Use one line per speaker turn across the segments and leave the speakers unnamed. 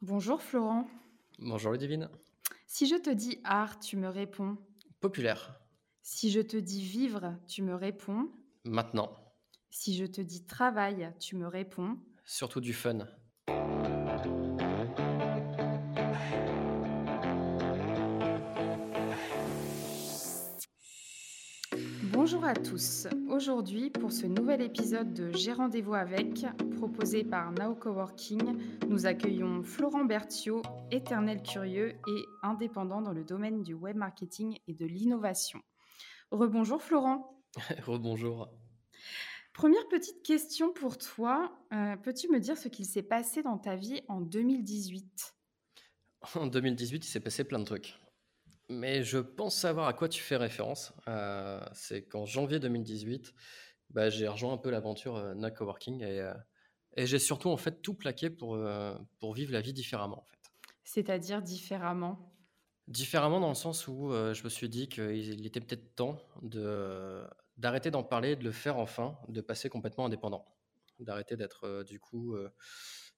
Bonjour Florent.
Bonjour Ludivine.
Si je te dis art, tu me réponds.
Populaire.
Si je te dis vivre, tu me réponds.
Maintenant.
Si je te dis travail, tu me réponds.
Surtout du fun.
Bonjour à tous. Aujourd'hui, pour ce nouvel épisode de J'ai rendez-vous avec, proposé par Now Coworking, nous accueillons Florent Berthiaud, éternel curieux et indépendant dans le domaine du web marketing et de l'innovation. Rebonjour Florent.
Rebonjour.
Première petite question pour toi. Euh, peux-tu me dire ce qu'il s'est passé dans ta vie en 2018
En 2018, il s'est passé plein de trucs. Mais je pense savoir à quoi tu fais référence. Euh, c'est qu'en janvier 2018, bah, j'ai rejoint un peu l'aventure euh, No Coworking et, euh, et j'ai surtout en fait tout plaqué pour, euh, pour vivre la vie différemment en fait.
C'est-à-dire différemment?
Différemment dans le sens où je me suis dit qu'il était peut-être temps de, d'arrêter d'en parler, de le faire enfin, de passer complètement indépendant. D'arrêter d'être du coup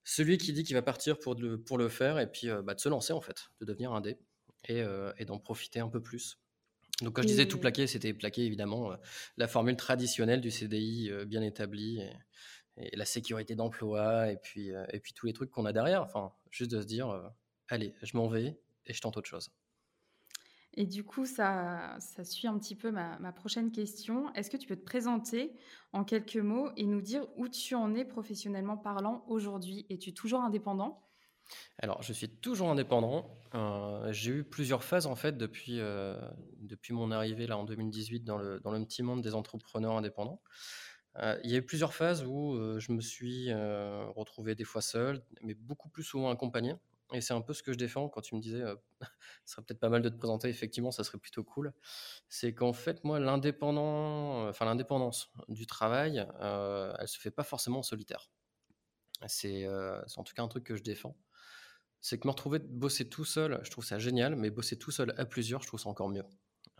celui qui dit qu'il va partir pour le, pour le faire et puis bah, de se lancer en fait, de devenir indé et, euh, et d'en profiter un peu plus. Donc quand je disais tout
Et
plaquer, c'était plaquer évidemment euh, la formule traditionnelle du CDI euh, bien établie et, et la sécurité d'emploi et puis, et puis tous les trucs qu'on a derrière. Enfin, juste de se dire, allez, je m'en vais et je tente autre chose.
Et du coup, ça, ça suit un petit peu ma, ma prochaine question. Est-ce que tu peux te présenter en quelques mots et nous dire où tu en es professionnellement parlant aujourd'hui? Es-tu toujours indépendant?
Alors, je suis toujours indépendant. Euh, j'ai eu plusieurs phases en fait depuis, euh, depuis mon arrivée là en 2018 dans le, dans le petit monde des entrepreneurs indépendants. Euh, il y a eu plusieurs phases où je me suis retrouvé des fois seul, mais beaucoup plus souvent accompagné. Et c'est un peu ce que je défends quand tu me disais, ce serait peut-être pas mal de te présenter, effectivement, ça serait plutôt cool. C'est qu'en fait, moi, l'indépendant, enfin l'indépendance du travail, elle se fait pas forcément en solitaire. C'est en tout cas un truc que je défends. C'est que me retrouver bosser tout seul, je trouve ça génial, mais bosser tout seul à plusieurs, je trouve ça encore mieux.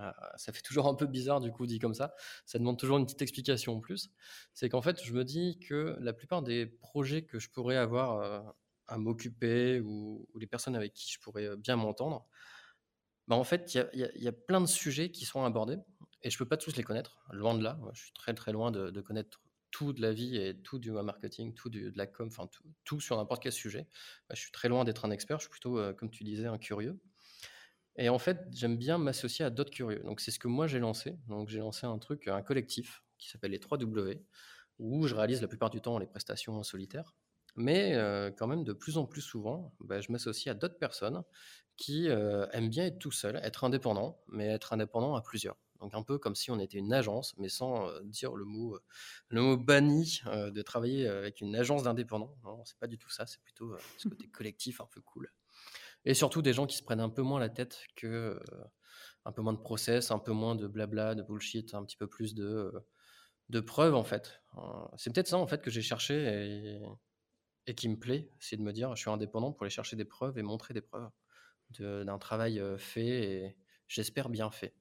Euh, ça fait toujours un peu bizarre du coup dit comme ça. Ça demande toujours une petite explication en plus. C'est qu'en fait, je me dis que la plupart des projets que je pourrais avoir euh, à m'occuper ou, les personnes avec qui je pourrais euh, bien m'entendre, bah en fait, il y a, plein de sujets qui sont abordés et je peux pas tous les connaître. Loin de là, je suis très très loin de connaître tout de la vie et tout du marketing, tout du- de la com, enfin tout, sur n'importe quel sujet. Je suis très loin d'être un expert. Je suis plutôt, euh, comme tu disais, un curieux. Et en fait, j'aime bien m'associer à d'autres curieux. Donc c'est ce que moi j'ai lancé. Donc j'ai lancé un truc, un collectif qui s'appelle les 3W, où je réalise la plupart du temps les prestations en solitaire. Mais euh, quand même, de plus en plus souvent, bah, je m'associe à d'autres personnes qui euh, aiment bien être tout seul, être indépendant, mais être indépendant à plusieurs. Donc un peu comme si on était une agence, mais sans euh, dire le mot, euh, le mot banni euh, de travailler avec une agence d'indépendants. Non, c'est pas du tout ça, c'est plutôt ce côté collectif un peu cool. Et surtout des gens qui se prennent un peu moins la tête que un peu moins de process, un peu moins de blabla, de bullshit, un petit peu plus de, de preuves en fait. C'est peut-être ça en fait que j'ai cherché et, et qui me plaît, c'est de me dire je suis indépendant pour aller chercher des preuves et montrer des preuves d'un travail fait et j'espère bien fait.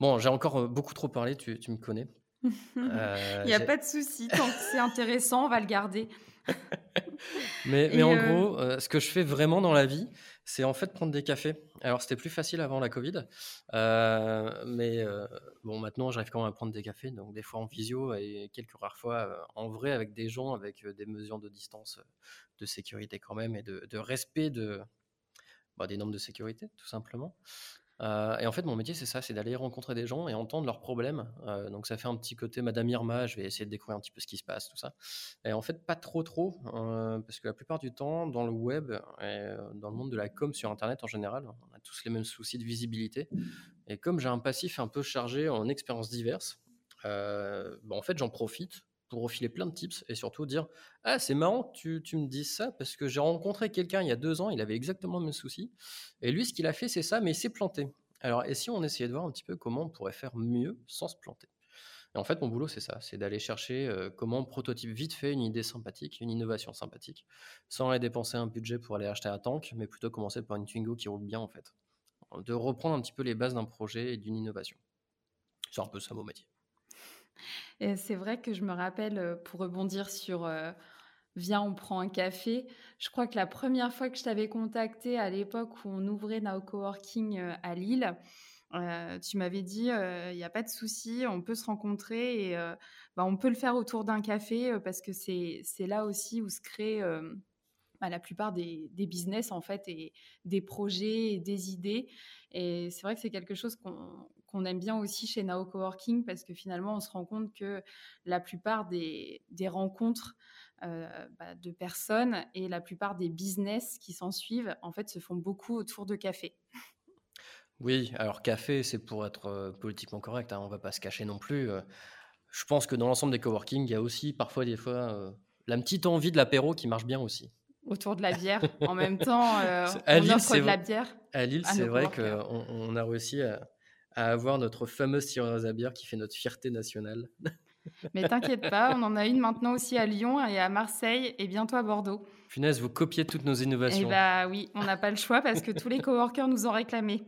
Bon, j'ai encore euh, beaucoup trop parlé, tu, tu me connais.
Il
Euh,
n'y a pas de souci. Tant que c'est intéressant, on va le garder.
Mais, en
euh,
gros, euh, ce que je fais vraiment dans la vie, c'est en fait prendre des cafés. Alors c'était plus facile avant la Covid, mais bon maintenant j'arrive quand même à prendre des cafés, donc des fois en visio et quelques rares fois en vrai avec des gens avec des mesures de distance, de sécurité quand même et de, de respect de, bah, des normes de sécurité tout simplement. Et en fait, mon métier, c'est ça, c'est d'aller rencontrer des gens et entendre leurs problèmes. Donc, ça fait un petit côté Madame Irma, je vais essayer de découvrir un petit peu ce qui se passe, tout ça. Et en fait, pas trop trop, parce que la plupart du temps, dans le web, et dans le monde de la com sur Internet en général, on a tous les mêmes soucis de visibilité. Et comme j'ai un passif un peu chargé en expériences diverses, bah, en fait, j'en profite pour refiler plein de tips et surtout dire Ah, c'est marrant que tu, tu me dises ça parce que j'ai rencontré quelqu'un il y a deux ans, il avait exactement le même souci. Et lui, ce qu'il a fait, c'est ça, mais il s'est planté. Alors, et si on essayait de voir un petit peu comment on pourrait faire mieux sans se planter? Et en fait, mon boulot, c'est ça c'est d'aller chercher euh, comment on prototype vite fait une idée sympathique, une innovation sympathique, sans aller dépenser un budget pour aller acheter un tank, mais plutôt commencer par une Twingo qui roule bien, en fait. De reprendre un petit peu les bases d'un projet et d'une innovation. C'est un peu ça, mon métier.
C'est vrai que je me rappelle, euh, pour rebondir sur euh, viens, on prend un café. Je crois que la première fois que je t'avais contacté à l'époque où on ouvrait Now Coworking à Lille, tu m'avais dit, il n'y a pas de souci, on peut se rencontrer et bah, on peut le faire autour d'un café parce que c'est là aussi où se crée bah, la plupart des, business en fait et des projets et des idées. Et c'est vrai que c'est quelque chose qu'on aime bien aussi chez Nao Coworking parce que finalement on se rend compte que la plupart des, rencontres bah, de personnes et la plupart des business qui s'en suivent en fait se font beaucoup autour de café.
Oui, alors café, c'est pour être politiquement correct, hein, on va pas se cacher non plus. je pense que dans l'ensemble des coworking, il y a aussi parfois des fois la petite envie de l'apéro qui marche bien aussi.
Autour de la bière, en même temps, on offre de la bière.
À Lille, c'est vrai qu'on on a réussi à, avoir notre fameuse tireuse à bière qui fait notre fierté nationale.
Mais t'inquiète pas, on en a une maintenant aussi à Lyon et à Marseille et bientôt à Bordeaux.
Punaise, vous copiez toutes nos innovations.
Eh bah oui, on n'a pas le choix parce que tous les coworkers nous ont réclamé.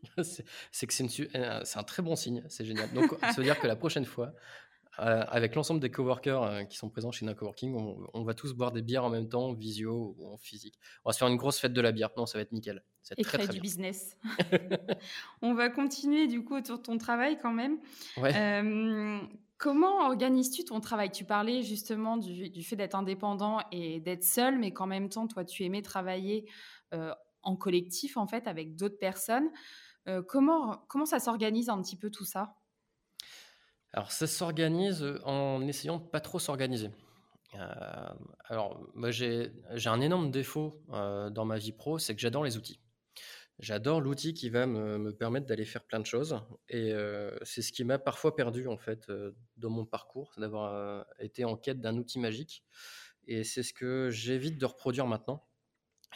c'est que euh, c'est un très bon signe, c'est génial. Donc, ça veut dire que la prochaine fois, euh, avec l'ensemble des coworkers euh, qui sont présents chez No Coworking, on, va tous boire des bières en même temps, en visio ou en physique. On va se faire une grosse fête de la bière. Non, ça va être nickel.
Ça Et très, du business. on va continuer du coup autour de ton travail quand même. comment organises-tu ton travail? Tu parlais justement du, fait d'être indépendant et d'être seul, mais qu'en même temps, toi, tu aimais travailler en collectif en fait avec d'autres personnes. comment, comment ça s'organise un petit peu tout ça?
Alors ça s'organise, en essayant de pas trop s'organiser. alors moi j'ai un énorme défaut, dans ma vie pro, c'est que j'adore les outils. J'adore l'outil qui va me permettre d'aller faire plein de choses et c'est ce qui m'a parfois perdu en fait, dans mon parcours, d'avoir, été en quête d'un outil magique et c'est ce que j'évite de reproduire maintenant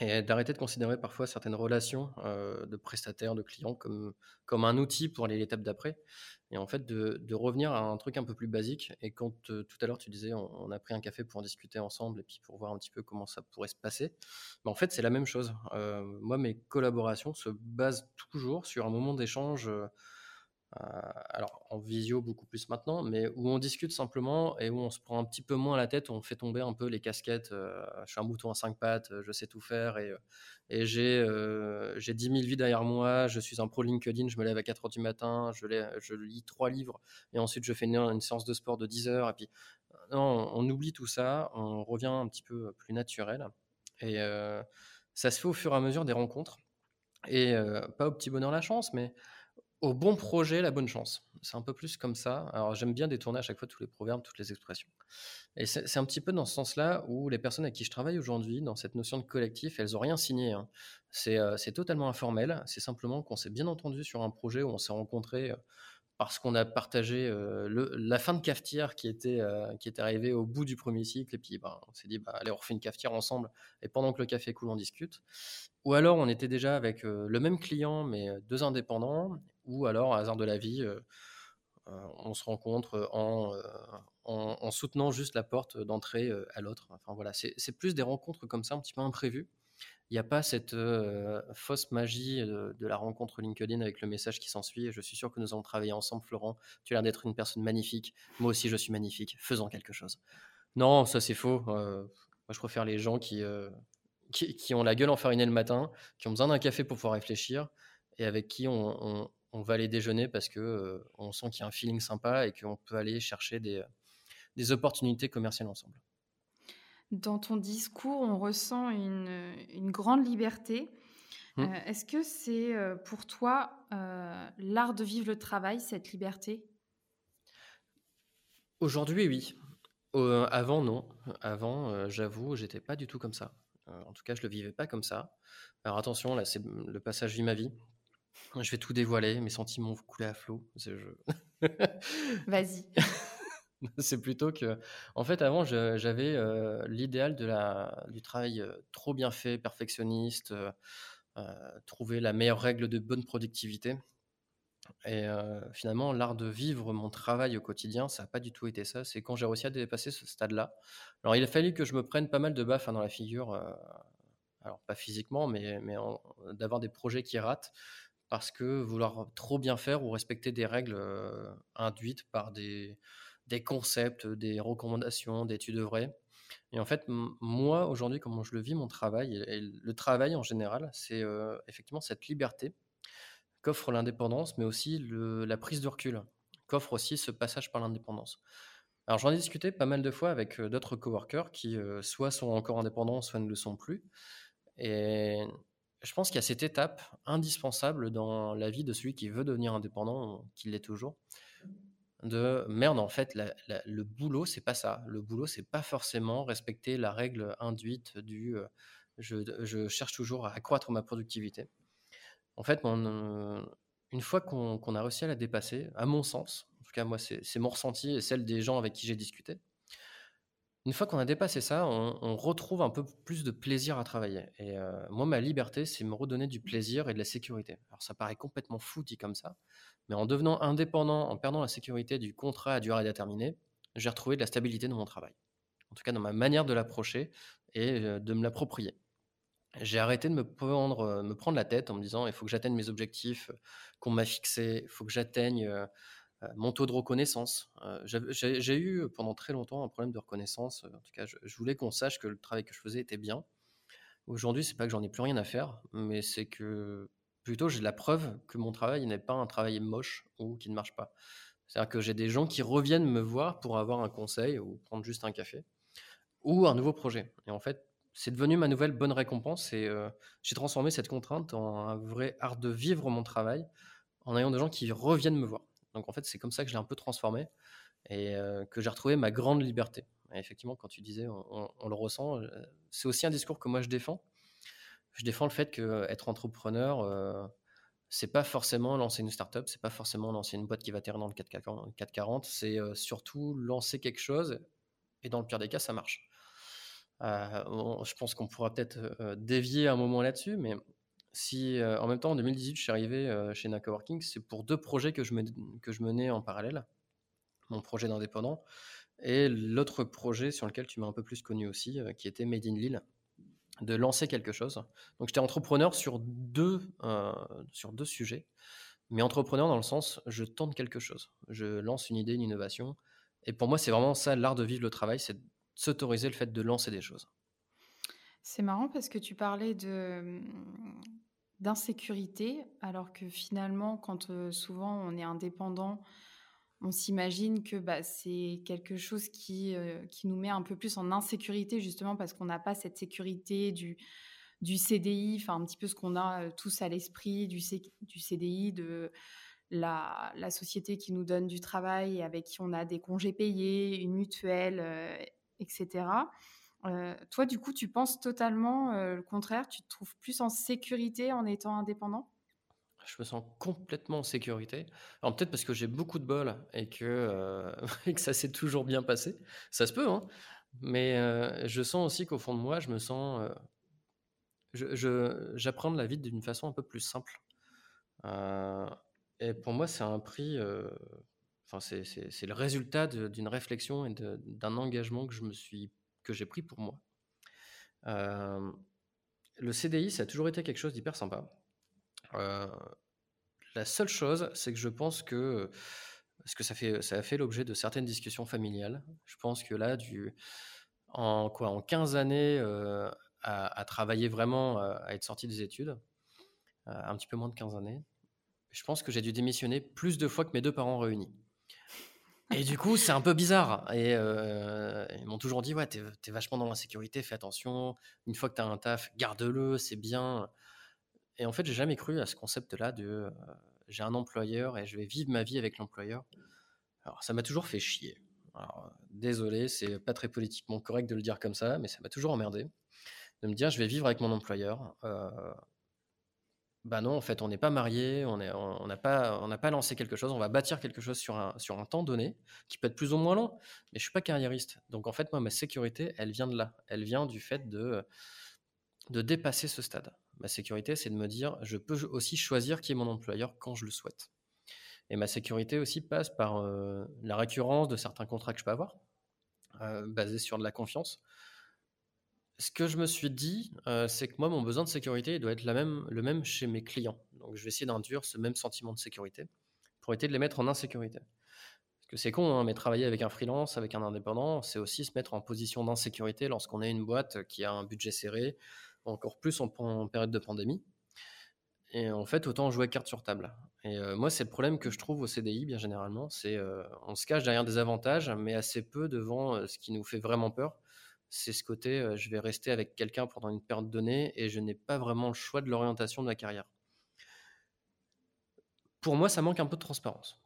et d'arrêter de considérer parfois certaines relations de prestataires, de clients comme, comme un outil pour aller l'étape d'après. Et en fait, de, revenir à un truc un peu plus basique. Et quand tout à l'heure tu disais, on, a pris un café pour en discuter ensemble et puis pour voir un petit peu comment ça pourrait se passer, mais en fait, c'est la même chose. moi, mes collaborations se basent toujours sur un moment d'échange euh, alors en visio beaucoup plus maintenant, mais où on discute simplement et où on se prend un petit peu moins la tête, où on fait tomber un peu les casquettes. Euh, je suis un bouton à cinq pattes, je sais tout faire et, et j'ai j'ai 10 000 vies derrière moi. Je suis un pro LinkedIn, je me lève à 4 heures du matin, je, je lis trois livres et ensuite je fais une, séance de sport de 10 heures. Et puis, non, on oublie tout ça, on revient un petit peu plus naturel et ça se fait au fur et à mesure des rencontres. Et pas au petit bonheur la chance, mais au bon projet, la bonne chance. C'est un peu plus comme ça. Alors j'aime bien détourner à chaque fois tous les proverbes, toutes les expressions. Et c'est un petit peu dans ce sens-là où les personnes avec qui je travaille aujourd'hui, dans cette notion de collectif, elles n'ont rien signé. Hein. Euh, c'est totalement informel. C'est simplement qu'on s'est bien entendu sur un projet où on s'est rencontrés euh, parce qu'on a partagé euh, la fin de cafetière qui était, qui était arrivée au bout du premier cycle. Et puis bah, on s'est dit, bah, allez, on refait une cafetière ensemble. Et pendant que le café coule, on discute. Ou alors on était déjà avec le même client, mais deux indépendants ou alors, hasard de la vie, euh, euh, on se rencontre euh, en, en, soutenant juste la porte d'entrée à l'autre. Enfin voilà, c'est plus des rencontres comme ça, un petit peu imprévues. Il n'y a pas cette fausse magie de, la rencontre LinkedIn avec le message qui s'ensuit. Je suis sûr que nous allons travailler ensemble, Florent. Tu as l'air d'être une personne magnifique. Moi aussi, je suis magnifique. Faisons quelque chose. Non, ça c'est faux. moi, je préfère les gens qui, qui, ont la gueule enfarinée le matin, qui ont besoin d'un café pour pouvoir réfléchir et avec qui on va aller déjeuner parce que on sent qu'il y a un feeling sympa et qu'on peut aller chercher des, des opportunités commerciales ensemble.
Dans ton discours, on ressent une, une grande liberté. Mmh. Est-ce que c'est pour toi l'art de vivre le travail, cette liberté?
Aujourd'hui, oui. avant, non. Avant, j'avoue, j'étais pas du tout comme ça. en tout cas, je le vivais pas comme ça. Alors attention, là, c'est le passage vie ma vie. Je vais tout dévoiler, mes sentiments vont couler à flot.
Vas-y.
C'est plutôt que, en fait, avant, j'avais euh, l'idéal de la, du travail euh, trop bien fait, perfectionniste, euh, trouver la meilleure règle de bonne productivité. Et finalement, l'art de vivre mon travail au quotidien, ça n'a pas du tout été ça. C'est quand j'ai réussi à dépasser ce stade-là. Alors, il a fallu que je me prenne pas mal de baffes hein, dans la figure, alors pas physiquement, mais, mais d'avoir des projets qui ratent parce que vouloir trop bien faire ou respecter des règles induites par des, concepts, des recommandations, des tu devrais, Et en fait, moi, aujourd'hui, comment je le vis, mon travail, et, le travail en général, c'est effectivement cette liberté qu'offre l'indépendance, mais aussi la prise de recul, qu'offre aussi ce passage par l'indépendance. Alors j'en ai discuté pas mal de fois avec d'autres coworkers qui soit sont encore indépendants, soit ne le sont plus. Et je pense qu'il y a cette étape indispensable dans la vie de celui qui veut devenir indépendant, qui l'est toujours, de merde, en fait, le boulot, c'est pas ça. Le boulot, c'est pas forcément respecter la règle induite du je, cherche toujours à accroître ma productivité. En fait, une fois qu'on a réussi à la dépasser, à mon sens, en tout cas, moi, c'est mon ressenti et celle des gens avec qui j'ai discuté, une fois qu'on a dépassé ça, on, retrouve un peu plus de plaisir à travailler. Et moi, ma liberté, c'est me redonner du plaisir et de la sécurité. Alors, ça paraît complètement fou dit comme ça, mais en devenant indépendant, en perdant la sécurité du contrat à durée déterminée, j'ai retrouvé de la stabilité dans mon travail. En tout cas, dans ma manière de l'approcher et de me l'approprier. J'ai arrêté de me prendre, me prendre la tête en me disant il faut que j'atteigne mes objectifs qu'on m'a fixés, il faut que j'atteigne euh, mon taux de reconnaissance. Euh, j'ai eu pendant très longtemps un problème de reconnaissance. En tout cas, je, voulais qu'on sache que le travail que je faisais était bien. Aujourd'hui, c'est pas que j'en ai plus rien à faire, mais c'est que plutôt j'ai la preuve que mon travail n'est pas un travail moche ou qui ne marche pas. C'est-à-dire que j'ai des gens qui reviennent me voir pour avoir un conseil ou prendre juste un café ou un nouveau projet. Et en fait, c'est devenu ma nouvelle bonne récompense et euh, j'ai transformé cette contrainte en un vrai art de vivre mon travail en ayant des gens qui reviennent me voir. Donc en fait, c'est comme ça que je l'ai un peu transformé et que j'ai retrouvé ma grande liberté. Effectivement, quand tu disais, on, le ressent, c'est aussi un discours que moi je défends. Je défends le fait qu'être entrepreneur, c'est pas forcément lancer une startup, c'est pas forcément lancer une boîte qui va terminer dans le 440, c'est surtout lancer quelque chose et dans le pire des cas, ça marche. je pense qu'on pourra peut-être dévier un moment là-dessus, mais si en même temps, en 2018, je suis arrivé chez Naka Working, c'est pour deux projets que je, menais en parallèle. Mon projet d'indépendant et l'autre projet sur lequel tu m'as un peu plus connu aussi, qui était Made in Lille, de lancer quelque chose. Donc j'étais entrepreneur sur deux, sur deux sujets, mais entrepreneur dans le sens, je tente quelque chose, je lance une idée, une innovation. Et pour moi, c'est vraiment ça, l'art de vivre le travail, c'est s'autoriser le fait de lancer des choses.
C'est marrant parce que tu parlais de, d'insécurité, alors que finalement, quand souvent on est indépendant, on s'imagine que bah, c'est quelque chose qui, qui nous met un peu plus en insécurité, justement parce qu'on n'a pas cette sécurité du, du CDI, enfin un petit peu ce qu'on a tous à l'esprit du, du CDI, de la, la, société qui nous donne du travail avec qui on a des congés payés, une mutuelle, etc. Euh, toi, du coup, tu penses totalement euh, le contraire? Tu te trouves plus en sécurité en étant indépendant?
Je me sens complètement en sécurité. Alors peut-être parce que j'ai beaucoup de bol et que, euh, ça s'est toujours bien passé. Ça se peut, hein mais je sens aussi qu'au fond de moi, je me sens... J'apprends je, la vie d'une façon un peu plus simple. et pour moi, c'est un prix... Enfin, c'est le résultat d'une réflexion et d'un engagement que je me suis que j'ai pris pour moi. Euh, le CDI, ça a toujours été quelque chose d'hyper sympa. Euh, la seule chose, c'est que je pense que, parce que ça, fait, ça a fait l'objet de certaines discussions familiales, je pense que là, du, en, quoi, en 15 années euh, à, travailler vraiment, à être sorti des études, un petit peu moins de 15 années, je pense que j'ai dû démissionner plus de fois que mes deux parents réunis. Et du coup, c'est un peu bizarre. Et euh, ils m'ont toujours dit, ouais, t'es es vachement dans l'insécurité, fais attention. Une fois que t'as un taf, garde-le, c'est bien. Et en fait, j'ai jamais cru à ce concept-là de euh, j'ai un employeur et je vais vivre ma vie avec l'employeur. Alors, ça m'a toujours fait chier. Alors, désolé, c'est pas très politiquement correct de le dire comme ça, mais ça m'a toujours emmerdé de me dire je vais vivre avec mon employeur. Euh, bah non, en fait, on n'est pas marié, on n'a pas, pas lancé quelque chose, on va bâtir quelque chose sur un, sur un temps donné, qui peut être plus ou moins long, mais je suis pas carriériste. Donc en fait, moi, ma sécurité, elle vient de là. Elle vient du fait de, de dépasser ce stade. Ma sécurité, c'est de me dire, je peux aussi choisir qui est mon employeur quand je le souhaite. Et ma sécurité aussi passe par euh, la récurrence de certains contrats que je peux avoir, euh, basés sur de la confiance ce que je me suis dit, euh, c'est que moi, mon besoin de sécurité doit être le même chez mes clients. Donc, je vais essayer d'induire ce même sentiment de sécurité pour éviter de les mettre en insécurité. que c'est con, hein, mais travailler avec un freelance, avec un indépendant, c'est aussi se mettre en position d'insécurité lorsqu'on est une boîte qui a un budget serré, encore plus en, période de pandémie. Et en fait, autant jouer carte sur table. Et euh, moi, c'est le problème que je trouve au CDI, bien généralement. C'est euh, on se cache derrière des avantages, mais assez peu devant ce qui nous fait vraiment peur. C'est ce côté, je vais rester avec quelqu'un pendant une période donnée et je n'ai pas vraiment le choix de l'orientation de ma carrière. Pour moi, ça manque un peu de transparence.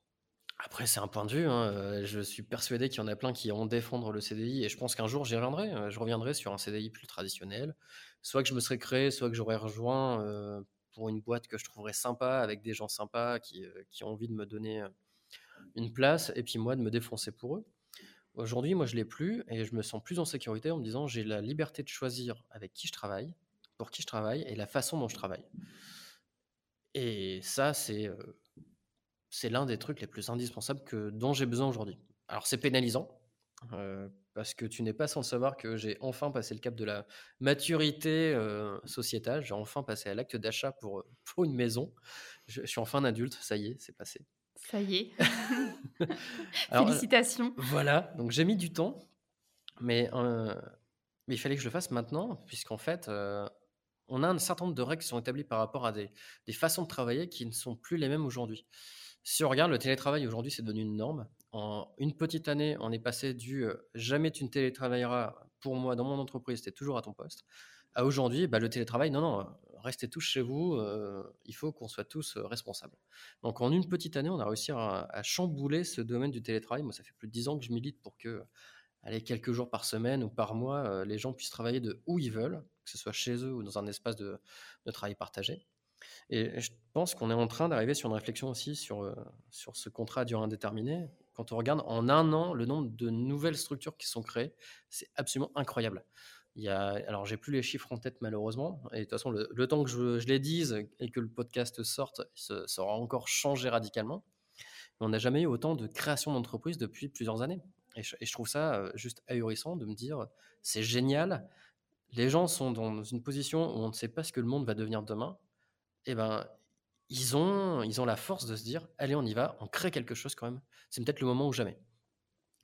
Après, c'est un point de vue. Hein, je suis persuadé qu'il y en a plein qui iront défendre le CDI et je pense qu'un jour j'y reviendrai. Je reviendrai sur un CDI plus traditionnel. Soit que je me serais créé, soit que j'aurais rejoint pour une boîte que je trouverais sympa, avec des gens sympas qui, qui ont envie de me donner une place et puis moi de me défoncer pour eux. Aujourd'hui, moi je l'ai plus et je me sens plus en sécurité en me disant j'ai la liberté de choisir avec qui je travaille, pour qui je travaille et la façon dont je travaille. Et ça, c'est c'est l'un des trucs les plus indispensables que, dont j'ai besoin aujourd'hui. Alors c'est pénalisant, euh, parce que tu n'es pas sans savoir que j'ai enfin passé le cap de la maturité euh, sociétale, j'ai enfin passé à l'acte d'achat pour une maison. Je, suis enfin un adulte, ça y est, c'est passé.
Ça y est. Félicitations.
voilà, donc j'ai mis du temps, mais, euh, mais il fallait que je le fasse maintenant, puisqu'en fait, on a un certain nombre de règles qui sont établies par rapport à des, des façons de travailler qui ne sont plus les mêmes aujourd'hui. Si on regarde, le télétravail aujourd'hui, c'est devenu une norme. En une petite année, on est passé du jamais tu ne télétravailleras pour moi dans mon entreprise, tu es toujours à ton poste, à aujourd'hui, bah, le télétravail, non, non, restez tous chez vous, il faut qu'on soit tous responsables. Donc en une petite année, on a réussi à, chambouler ce domaine du télétravail. Moi, ça fait plus de dix ans que je milite pour que, allez, quelques jours par semaine ou par mois, les gens puissent travailler de où ils veulent, que ce soit chez eux ou dans un espace de travail partagé. Et je pense qu'on est en train d'arriver sur une réflexion aussi sur, euh, sur ce contrat à durée indéterminée. Quand on regarde en un an le nombre de nouvelles structures qui sont créées, c'est absolument incroyable. Il y a, alors, j'ai plus les chiffres en tête malheureusement. Et de toute façon, le, temps que je, les dise et que le podcast sorte, ça, aura encore changé radicalement. Mais on n'a jamais eu autant de création d'entreprises depuis plusieurs années. Et je, et trouve ça euh, juste ahurissant de me dire c'est génial. Les gens sont dans une position où on ne sait pas ce que le monde va devenir demain eh ben, ils ont, ils ont la force de se dire allez, on y va, on crée quelque chose quand même. C'est peut-être le moment ou jamais.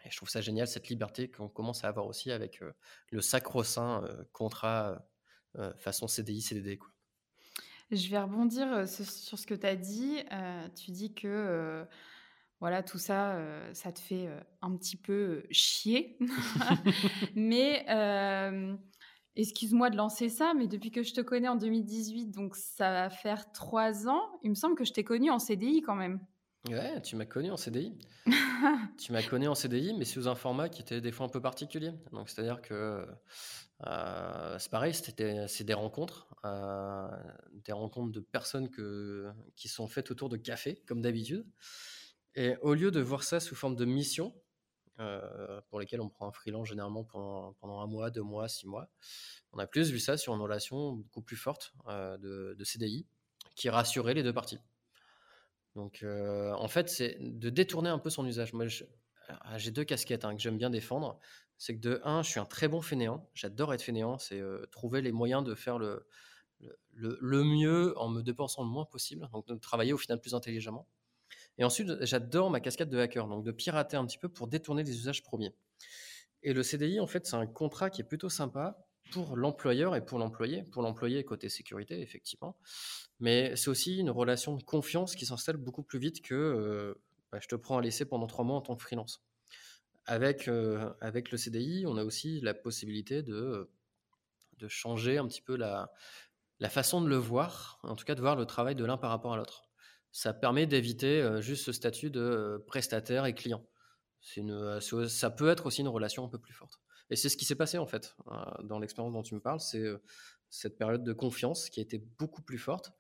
Et je trouve ça génial, cette liberté qu'on commence à avoir aussi avec le sacro-saint contrat façon CDI, CDD. Quoi.
Je vais rebondir sur ce que tu as dit. tu dis que voilà, tout ça, ça te fait un petit peu chier. Mais Excuse-moi de lancer ça, mais depuis que je te connais en 2018, donc ça va faire trois ans, il me semble que je t'ai connu en CDI quand même.
Ouais, tu m'as connu en CDI. tu m'as connu en CDI, mais sous un format qui était des fois un peu particulier. Donc, c'est-à-dire que euh, c'est pareil, c'est des rencontres, euh, des rencontres de personnes que, qui sont faites autour de café, comme d'habitude. Et au lieu de voir ça sous forme de mission, euh, pour lesquels on prend un freelance généralement pendant, pendant, un mois, deux mois, six mois. On a plus vu ça sur une relation beaucoup plus forte euh, de, CDI qui rassurait les deux parties. Donc euh, en fait, c'est de détourner un peu son usage. Moi, j'ai deux casquettes hein, que j'aime bien défendre. C'est que de un, je suis un très bon fainéant. J'adore être fainéant. C'est trouver les moyens de faire le, le, le, mieux en me dépensant le moins possible. Donc de travailler au final plus intelligemment. Et ensuite, j'adore ma casquette de hacker, donc de pirater un petit peu pour détourner des usages premiers. Et le CDI, en fait, c'est un contrat qui est plutôt sympa pour l'employeur et pour l'employé. Pour l'employé, côté sécurité, effectivement. Mais c'est aussi une relation de confiance qui s'installe beaucoup plus vite que euh, bah, je te prends à l'essai pendant trois mois en tant que freelance. Avec, euh, avec le CDI, on a aussi la possibilité de, de changer un petit peu la, la façon de le voir, en tout cas de voir le travail de l'un par rapport à l'autre ça permet d'éviter juste ce statut de prestataire et client. Une, ça peut être aussi une relation un peu plus forte. Et c'est ce qui s'est passé en fait dans l'expérience dont tu me parles, c'est cette période de confiance qui a été beaucoup plus forte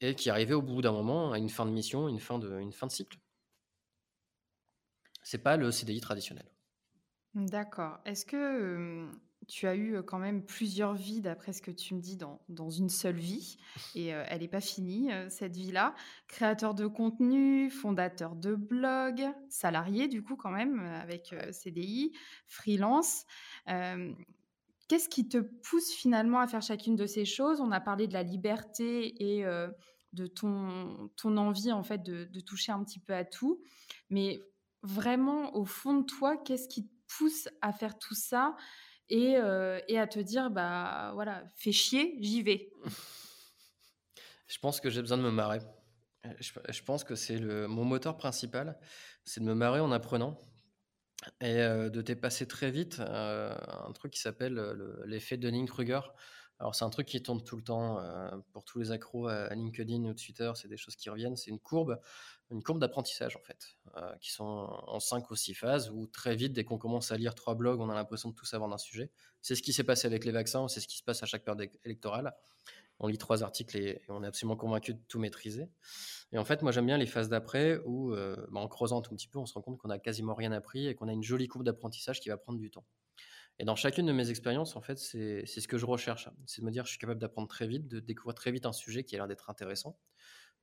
et qui arrivait au bout d'un moment à une fin de mission, une fin de, une fin de cycle. C'est pas le CDI traditionnel.
D'accord. Est-ce que tu as eu quand même plusieurs vies, d'après ce que tu me dis, dans, dans une seule vie. Et elle n'est pas finie, cette vie-là. Créateur de contenu, fondateur de blog, salarié, du coup, quand même, avec CDI, freelance. Qu'est-ce qui te pousse finalement à faire chacune de ces choses? On a parlé de la liberté et de ton, ton envie, en fait, de, de toucher un petit peu à tout. Mais vraiment au fond de toi, qu'est-ce qui te pousse à faire tout ça? Et, et à te dire, bah voilà, fais chier, j'y vais
Je pense que j'ai besoin de me marrer. Je, pense que c'est le mon moteur principal, c'est de me marrer en apprenant et de dépasser très vite un truc qui s'appelle l'effet Dunning-Kruger. Alors c'est un truc qui tourne tout le temps pour tous les accros à, LinkedIn ou Twitter, c'est des choses qui reviennent. C'est une courbe, une courbe d'apprentissage en fait, qui sont en 5 ou 6 phases où très vite, dès qu'on commence à lire trois blogs, on a l'impression de tout savoir d'un sujet. C'est ce qui s'est passé avec les vaccins, c'est ce qui se passe à chaque période électorale. On lit trois articles et, on est absolument convaincu de tout maîtriser. Et en fait, moi j'aime bien les phases d'après où, bah, en creusant un tout petit peu, on se rend compte qu'on a quasiment rien appris et qu'on a une jolie courbe d'apprentissage qui va prendre du temps. Et dans chacune de mes expériences, en fait, c'est ce que je recherche. C'est de me dire, je suis capable d'apprendre très vite, de découvrir très vite un sujet qui a l'air d'être intéressant.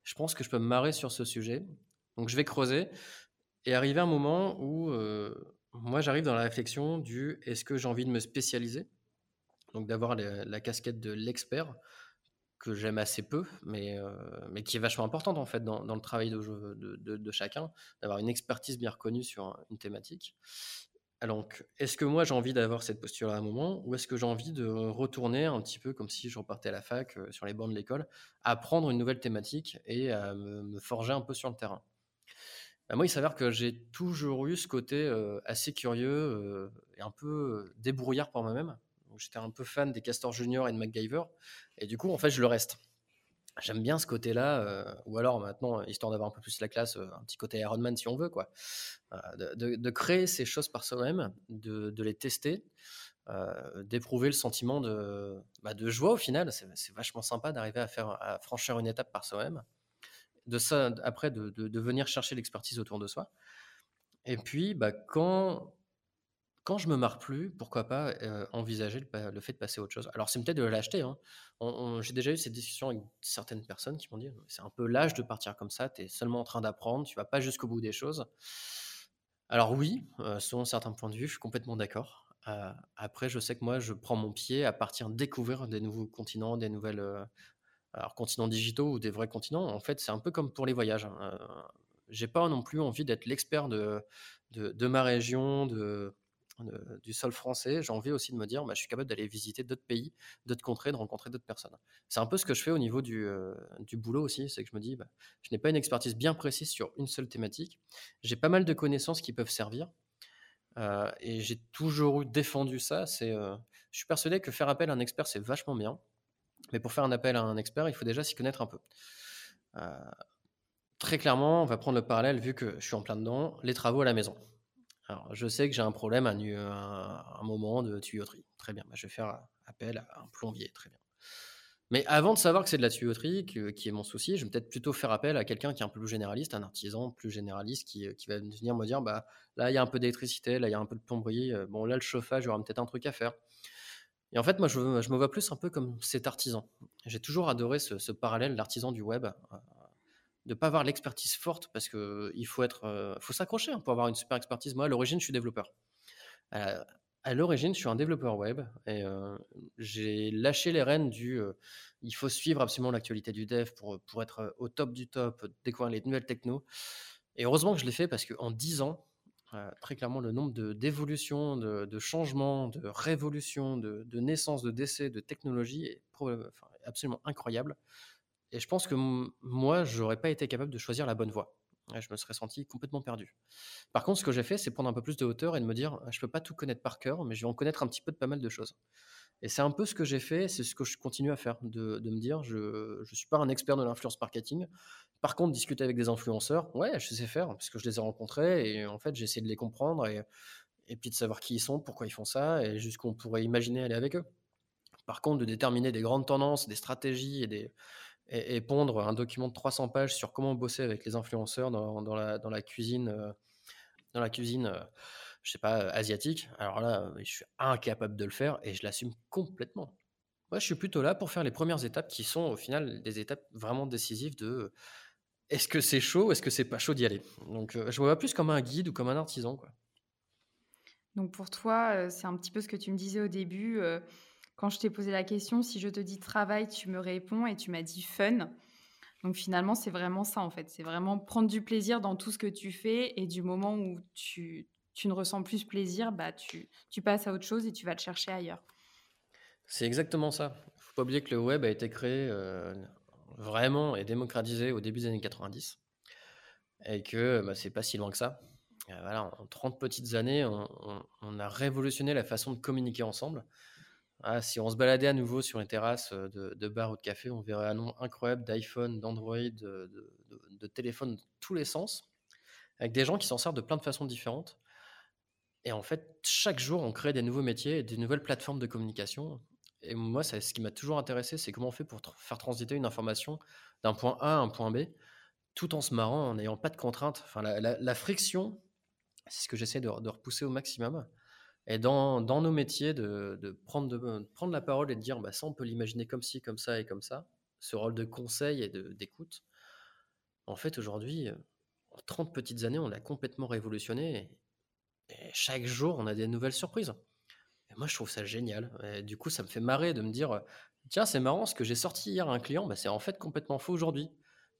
Je pense que je peux me marrer sur ce sujet. Donc, je vais creuser et arriver à un moment où euh, moi, j'arrive dans la réflexion du est-ce que j'ai envie de me spécialiser? Donc, d'avoir la, casquette de l'expert que j'aime assez peu, mais, euh, mais qui est vachement importante en fait dans, le travail de chacun, d'avoir une expertise bien reconnue sur une thématique. Est-ce que moi j'ai envie d'avoir cette posture à un moment ou est-ce que j'ai envie de retourner un petit peu comme si je repartais à la fac euh, sur les bancs de l'école, apprendre une nouvelle thématique et à me, forger un peu sur le terrain? Bah, Moi, il s'avère que j'ai toujours eu ce côté euh, assez curieux euh, et un peu débrouillard pour moi-même. J'étais un peu fan des Castors Junior et de MacGyver et du coup, en fait, je le reste. J'aime bien ce côté-là, euh, ou alors maintenant, histoire d'avoir un peu plus la classe, euh, un petit côté Iron Man si on veut, quoi. Euh, de, créer ces choses par soi-même, de, les tester, d'éprouver le sentiment de, bah, de joie au final. C'est vachement sympa d'arriver à faire, franchir une étape par soi-même. De ça, après, de, venir chercher l'expertise autour de soi. Et puis, bah, quand quand je me marre plus, pourquoi pas envisager le, fait de passer à autre chose? Alors c'est peut-être de l'acheter. Hein. J'ai déjà eu cette discussion avec certaines personnes qui m'ont dit c'est un peu l'âge de partir comme ça, tu es seulement en train d'apprendre, tu vas pas jusqu'au bout des choses. Alors oui, selon certains points de vue, je suis complètement d'accord. après, je sais que moi, je prends mon pied à partir découvrir des nouveaux continents, des nouvelles... alors continents digitaux ou des vrais continents. En fait, c'est un peu comme pour les voyages. Hein. J'ai pas non plus envie d'être l'expert de, de ma région, de du sol français, j'ai envie aussi de me dire, bah, je suis capable d'aller visiter d'autres pays, d'autres contrées, de rencontrer d'autres personnes. C'est un peu ce que je fais au niveau du, euh, du boulot aussi, c'est que je me dis, bah, je n'ai pas une expertise bien précise sur une seule thématique. J'ai pas mal de connaissances qui peuvent servir. Euh, et j'ai toujours défendu ça. C'est, euh, je suis persuadé que faire appel à un expert, c'est vachement bien. Mais pour faire un appel à un expert, il faut déjà s'y connaître un peu. très clairement, on va prendre le parallèle, vu que je suis en plein dedans, les travaux à la maison. Alors, je sais que j'ai un problème à, un, moment de tuyauterie. Très bien, bah, je vais faire appel à un plombier. Très bien. Mais avant de savoir que c'est de la tuyauterie qui est mon souci, je vais peut-être plutôt faire appel à quelqu'un qui est un peu plus généraliste, un artisan plus généraliste qui, va venir me dire bah, là, il y a un peu d'électricité, là, il y a un peu de plomberie. Euh, bon, là, le chauffage, il y aura peut-être un truc à faire. Et en fait, moi, je, me vois plus un peu comme cet artisan. J'ai toujours adoré ce, ce parallèle, l'artisan du web. Euh, de pas avoir l'expertise forte parce que il faut être, euh, faut s'accrocher hein, pour avoir une super expertise. Moi, à l'origine, je suis développeur. Euh, à l'origine, je suis un développeur web et euh, j'ai lâché les rênes du. il faut suivre absolument l'actualité du dev pour, pour être au top du top, découvrir les nouvelles technos. Et heureusement que je l'ai fait parce qu'en 10 ans, très clairement, le nombre d'évolutions, de, de, changements, de révolutions, de, de naissances, de décès, de technologies est absolument incroyable. Et je pense que moi, j'aurais pas été capable de choisir la bonne voie. je me serais senti complètement perdu. Par contre, ce que j'ai fait, c'est prendre un peu plus de hauteur et de me dire, je peux pas tout connaître par cœur, mais je vais en connaître un petit peu de pas mal de choses. Et c'est un peu ce que j'ai fait, c'est ce que je continue à faire, de, me dire, je ne suis pas un expert de l'influence marketing. Par contre, discuter avec des influenceurs, ouais, je sais faire, parce que je les ai rencontrés, et en fait, j'ai essayé de les comprendre, et, et puis de savoir qui ils sont, pourquoi ils font ça, et jusqu'où on pourrait imaginer aller avec eux. Par contre, de déterminer des grandes tendances, des stratégies et des, et, pondre un document de 300 pages sur comment bosser avec les influenceurs dans, la, cuisine, dans la cuisine, euh, euh, je sais pas, asiatique. Alors là, je suis incapable de le faire et je l'assume complètement. Moi, je suis plutôt là pour faire les premières étapes qui sont au final des étapes vraiment décisives de est-ce que c'est chaud ou est-ce que c'est pas chaud d'y aller? Donc, euh, je me vois plus comme un guide ou comme un artisan, quoi.
Donc pour toi, c'est un petit peu ce que tu me disais au début quand je t'ai posé la question, si je te dis travail, tu me réponds et tu m'as dit fun. Donc finalement, c'est vraiment ça en fait. C'est vraiment prendre du plaisir dans tout ce que tu fais et du moment où tu, tu ne ressens plus plaisir, bah tu, tu passes à autre chose et tu vas te chercher ailleurs.
C'est exactement ça. Il faut pas oublier que le web a été créé euh, vraiment et démocratisé au début des années 90 et que bah, c'est pas si loin que ça. Euh, voilà, en 30 petites années, on, a révolutionné la façon de communiquer ensemble. Ah, si on se baladait à nouveau sur les terrasses euh, de, de bars ou de cafés, on verrait un nombre incroyable d'iPhone, d'Android, de, de, téléphones de tous les sens, avec des gens qui s'en servent de plein de façons différentes. Et en fait, chaque jour, on crée des nouveaux métiers et des nouvelles plateformes de communication. Et moi, ce qui m'a toujours intéressé, c'est comment on fait pour faire transiter une information d'un point A à un point B, tout en se marrant, en n'ayant pas de contraintes. Enfin, la, friction, c'est ce que j'essaie de, repousser au maximum. Et dans, nos métiers, de, prendre de, prendre la parole et de dire, bah, ça, on peut l'imaginer comme ci, comme ça et comme ça. Ce rôle de conseil et d'écoute. En fait, aujourd'hui, en 30 petites années, on l'a complètement révolutionné. et chaque jour, on a des nouvelles surprises moi, je trouve ça génial. du coup, ça me fait marrer de me dire, tiens, c'est marrant, ce que j'ai sorti hier à un client, bah, c'est en fait complètement faux aujourd'hui.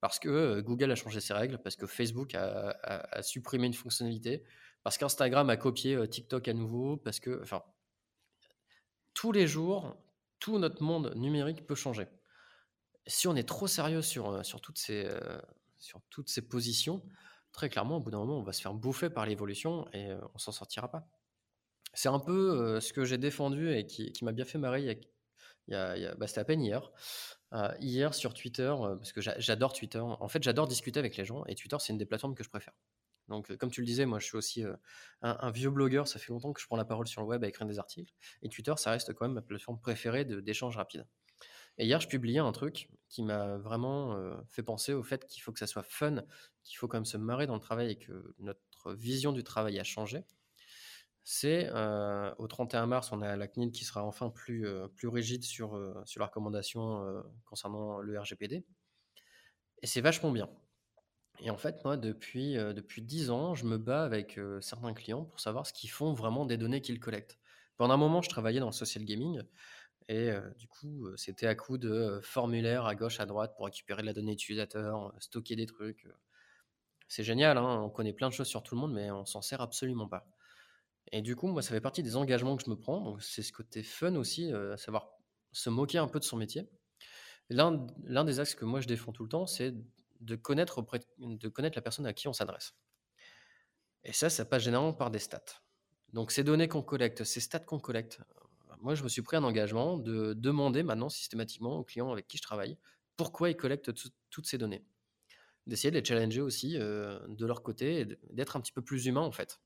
Parce que Google a changé ses règles, parce que Facebook a, supprimé une fonctionnalité, parce qu'Instagram a copié TikTok à nouveau, parce que, enfin, tous les jours, tout notre monde numérique peut changer. Si on est trop sérieux sur, sur, toutes, ces, sur toutes ces positions, très clairement, au bout d'un moment, on va se faire bouffer par l'évolution et on s'en sortira pas. C'est un peu ce que j'ai défendu et qui, m'a bien fait marrer il y a, bah, c'était à peine hier. hier sur Twitter, parce que j'adore Twitter. En fait, j'adore discuter avec les gens et Twitter, c'est une des plateformes que je préfère. Donc, comme tu le disais, moi, je suis aussi un, vieux blogueur. Ça fait longtemps que je prends la parole sur le web à écrire des articles. Et Twitter, ça reste quand même ma plateforme préférée d'échange rapide. Et hier, je publiais un truc qui m'a vraiment fait penser au fait qu'il faut que ça soit fun, qu'il faut quand même se marrer dans le travail et que notre vision du travail a changé c'est euh, au 31 mars, on a la CNIL qui sera enfin plus, euh, rigide sur, euh, sur la recommandation concernant le RGPD. Et c'est vachement bien. Et en fait, moi, depuis, depuis 10 ans, je me bats avec certains clients pour savoir ce qu'ils font vraiment des données qu'ils collectent. Pendant un moment, je travaillais dans le social gaming. Et du coup, c'était à coup de formulaires à gauche, à droite pour récupérer de la donnée utilisateur, stocker des trucs. C'est génial, hein, on connaît plein de choses sur tout le monde, mais on s'en sert absolument pas. Et du coup, moi, ça fait partie des engagements que je me prends. Donc, c'est ce côté fun aussi, euh, savoir se moquer un peu de son métier. L'un des axes que moi je défends tout le temps, c'est de connaître, de la personne à qui on s'adresse. Et ça, ça passe généralement par des stats. Donc, ces données qu'on collecte, ces stats qu'on collecte, moi, je me suis pris un engagement de demander maintenant systématiquement aux clients avec qui je travaille pourquoi ils collectent toutes ces données. D'essayer de les challenger aussi euh, de leur côté, et d'être un petit peu plus humain en fait.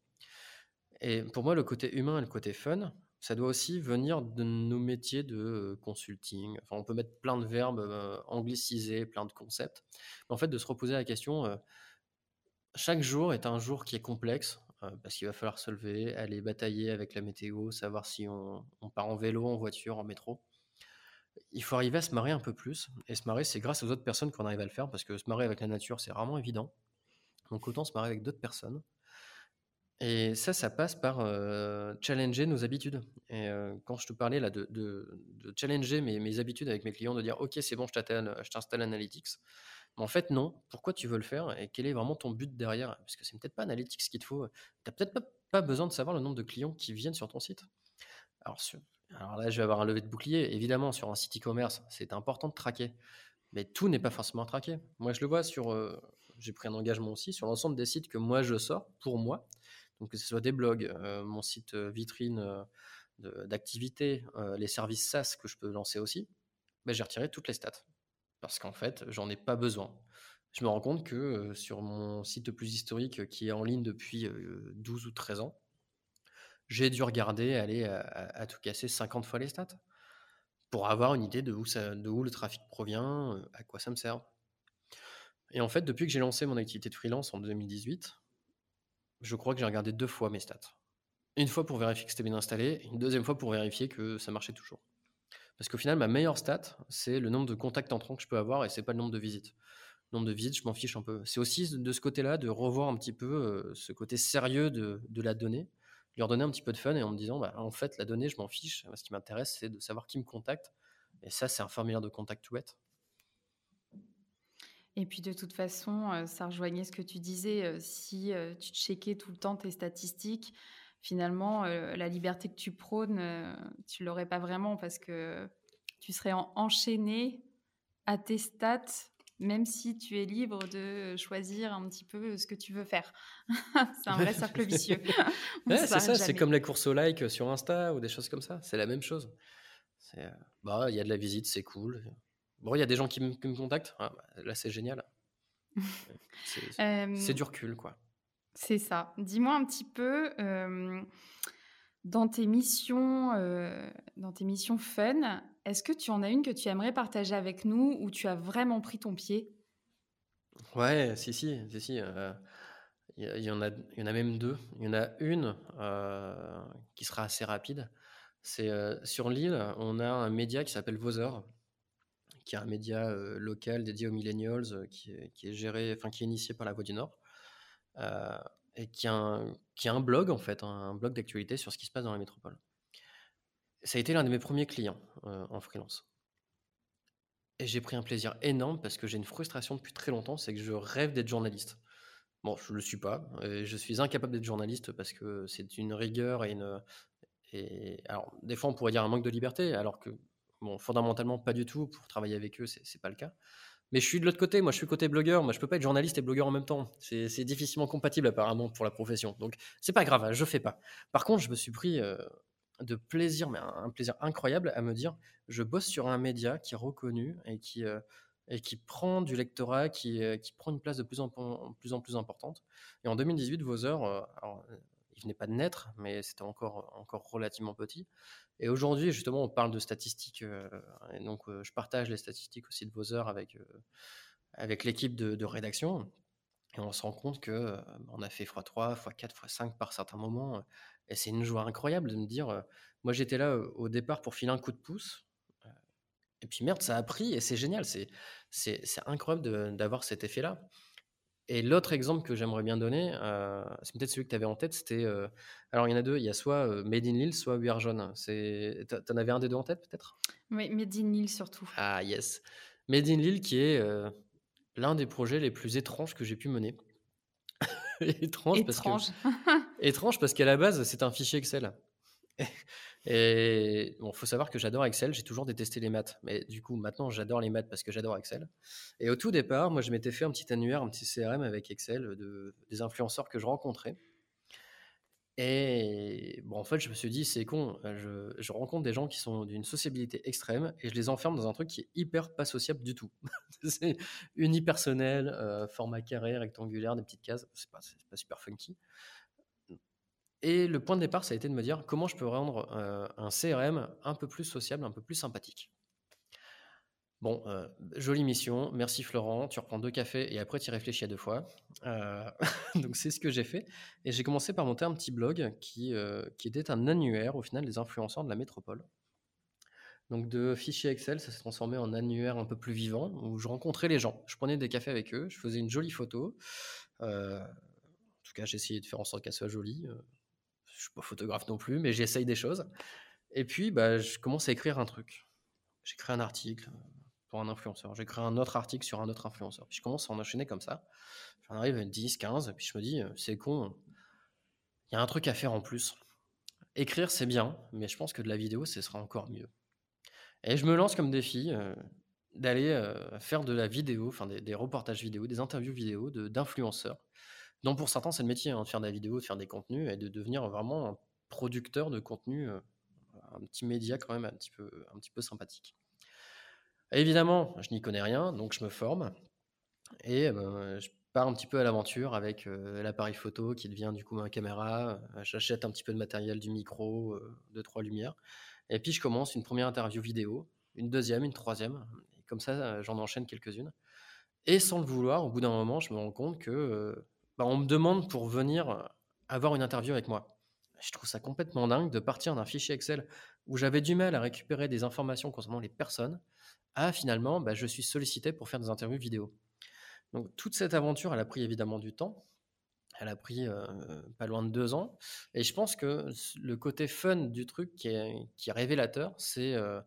Et pour moi, le côté humain et le côté fun, ça doit aussi venir de nos métiers de consulting. Enfin, on peut mettre plein de verbes anglicisés, plein de concepts. Mais en fait, de se reposer la question, chaque jour est un jour qui est complexe, parce qu'il va falloir se lever, aller batailler avec la météo, savoir si on, part en vélo, en voiture, en métro. Il faut arriver à se marrer un peu plus. Et se marrer, c'est grâce aux autres personnes qu'on arrive à le faire, parce que se marrer avec la nature, c'est vraiment évident. Donc autant se marrer avec d'autres personnes. Et ça, ça passe par challenger nos habitudes. Et quand je te parlais là de, challenger mes, habitudes avec mes clients, de dire OK, c'est bon, je t'installe Analytics. Mais en fait, non. Pourquoi tu veux le faire et quel est vraiment ton but derrière? Parce que c'est peut-être pas Analytics qu'il te faut. Tu n'as peut-être pas, besoin de savoir le nombre de clients qui viennent sur ton site. Alors, là, je vais avoir un lever de bouclier. Évidemment, sur un site e-commerce, c'est important de traquer. Mais tout n'est pas forcément traqué. Moi, je le vois sur. J'ai pris un engagement aussi sur l'ensemble des sites que moi je sors pour moi donc que ce soit des blogs, euh, mon site euh, vitrine euh, d'activité, les services SaaS que je peux lancer aussi, ben, j'ai retiré toutes les stats. Parce qu'en fait, j'en ai pas besoin. Je me rends compte que sur mon site plus historique qui est en ligne depuis 12 ou 13 ans, j'ai dû regarder, aller à, tout casser 50 fois les stats pour avoir une idée de de où le trafic provient, à quoi ça me sert. Et en fait, depuis que j'ai lancé mon activité de freelance en 2018, je crois que j'ai regardé deux fois mes stats. Une fois pour vérifier que c'était bien installé, une deuxième fois pour vérifier que ça marchait toujours. Parce qu'au final, ma meilleure stat, c'est le nombre de contacts entrants que je peux avoir et c'est pas le nombre de visites. Le nombre de visites, je m'en fiche un peu. C'est aussi de ce côté-là de revoir un petit peu euh, ce côté sérieux de, la donnée, leur donner un petit peu de fun et en me disant, bah, en fait, la donnée, je m'en fiche. Ce qui m'intéresse, c'est de savoir qui me contacte. Et ça, c'est un formulaire de contact tout.
Et puis de toute façon, heu, ça rejoignait ce que tu disais, heu, si, heu, tu checkais tout le temps tes statistiques, finalement, la liberté que tu prônes, tu l'aurais pas vraiment parce que tu serais en enchaîné à tes stats, même si tu es libre de choisir un petit peu ce que tu veux faire. C'est un vrai cercle vicieux.
Ouais, c'est ça, c'est comme les courses au like, sur Insta ou des choses comme ça, c'est la même chose. Bah, il y a de la visite, c'est cool, bon, il y a des gens qui me qui me contactent, ah bah, là, c'est génial. C'est du recul, quoi.
c'est ça. Dis-moi un petit peu, dans tes missions, dans tes missions fun, est-ce que tu en as une que tu aimerais partager avec nous où tu as vraiment pris ton pied?
Ouais, si, si, si, si, heu, il y en a il y en a même 2. Il y en a une, heu, qui sera assez rapide. C'est, heu, sur l'île, on a un média qui s'appelle Vauxheur, qui est un média, local dédié aux millennials, qui est géré enfin, qui est initié par la Voix du Nord, et qui a un blog, en fait, un blog d'actualité sur ce qui se passe dans la métropole. Ça a été l'un de mes premiers clients, en freelance et j'ai pris un plaisir énorme parce que j'ai une frustration depuis très longtemps, c'est que je rêve d'être journaliste. Bon, je le suis pas et je suis incapable d'être journaliste parce que c'est une rigueur et une, et alors des fois on pourrait dire un manque de liberté alors que bon, fondamentalement pas du tout, pour travailler avec eux, c'est pas le cas. Mais je suis de l'autre côté, moi je suis côté blogueur, moi je peux pas être journaliste et blogueur en même temps. C'est difficilement compatible apparemment pour la profession. Donc c'est pas grave, hein, je fais pas. Par contre, je me suis pris, heu, de plaisir, mais un plaisir incroyable à me dire: «Je bosse sur un média qui est reconnu et qui, heu et qui prend du lectorat, qui, heu, qui prend une place de plus en pen plus en plus importante» et en 2018, Vauxheur, heu, alors, heu, il venait pas de naître, mais c'était encore encore relativement petit. Et aujourd'hui, justement, on parle de statistiques, heu et donc, heu, je partage les statistiques aussi de Vauxheur avec, heu, avec l'équipe de rédaction. Et on se rend compte que, on a fait x3, x4, x5 par certains moments, et c'est une joie incroyable de me dire, moi j'étais là, au départ pour filer un coup de pouce, et puis merde, ça a pris et c'est génial, c'est incroyable d'avoir cet effet-là et l'autre exemple que j'aimerais bien donner, heu, c'est peut-être celui que tu avais en tête, c'était, heu, alors il y en a 2, il y a soit, heu, Made in Lille, soit We Are Jaune. Tu en avais un des 2 en tête peut-être?
Oui, Made in Lille surtout.
Ah yes. Made in Lille qui est, l'un des projets les plus étranges que j'ai pu mener. Étrange parce que
étrange
parce qu'à la base, c'est un fichier Excel et bon, faut savoir que j'adore Excel, j'ai toujours détesté les maths, mais du coup, maintenant, j'adore les maths parce que j'adore Excel. Et au tout départ, moi, je m'étais fait un petit annuaire, un petit CRM avec Excel, de des influenceurs que je rencontrais. Et bon, en fait, je me suis dit: «C'est con, je rencontre des gens qui sont d'une sociabilité extrême et je les enferme dans un truc qui est hyper pas sociable du tout». C'est unipersonnel, heu, format carré, rectangulaire, des petites cases, c'est pas pas super funky et le point de départ, ça a été de me dire: «Comment je peux rendre, heu, un CRM un peu plus sociable, un peu plus sympathique?» Bon, heu, jolie mission, merci Florent, tu reprends 2 cafés et après tu réfléchis à 2 fois. Heu, donc c'est ce que j'ai fait et j'ai commencé par monter un petit blog qui, était un annuaire au final des influenceurs de la métropole. Donc de fichier Excel, ça s'est transformé en annuaire un peu plus vivant où je rencontrais les gens. Je prenais des cafés avec eux, je faisais une jolie photo, en tout cas j'essayais de faire en sorte qu'elle soit jolie, je suis pas photographe non plus, mais j'essaye des choses et puis, bah, je commence à écrire un truc. J'écris un article, pour un influenceur. J'écris un autre article sur un autre influenceur. Puis je commence à en enchaîner comme ça. J'en arrive à 10, 15, puis je me dis, heu: «C'est con, il y a un truc à faire en plus». Écrire, c'est bien, mais je pense que de la vidéo, ce sera encore mieux et je me lance comme défi, heu, d'aller, faire de la vidéo, enfin des reportages vidéo, des interviews vidéo de dont pour certains, c'est le métier, hein, de faire de la vidéo, de faire des contenus et de devenir vraiment un producteur de contenu, heu, un petit média quand même un petit peu un petit peu sympathique. Évidemment, je n'y connais rien, donc je me forme et ben, je pars un petit peu à l'aventure avec, heu, l'appareil photo qui devient du coup ma caméra, j'achète un petit peu de matériel, du micro, heu, 2-3 lumières et puis je commence une première interview vidéo, une deuxième, une troisième et comme ça, j'en enchaîne quelques-unes et sans le vouloir, au bout d'un moment, je me rends compte que, bah, on me demande pour venir, avoir une interview avec moi. Je trouve ça complètement dingue de partir d'un fichier Excel où j'avais du mal à récupérer des informations concernant les personnes à finalement, bah, je suis sollicité pour faire des interviews vidéo. Donc toute cette aventure, elle a pris évidemment du temps. Elle a pris, heu, pas loin de 2 ans et je pense que le côté fun du truc qui est révélateur, c'est, heu,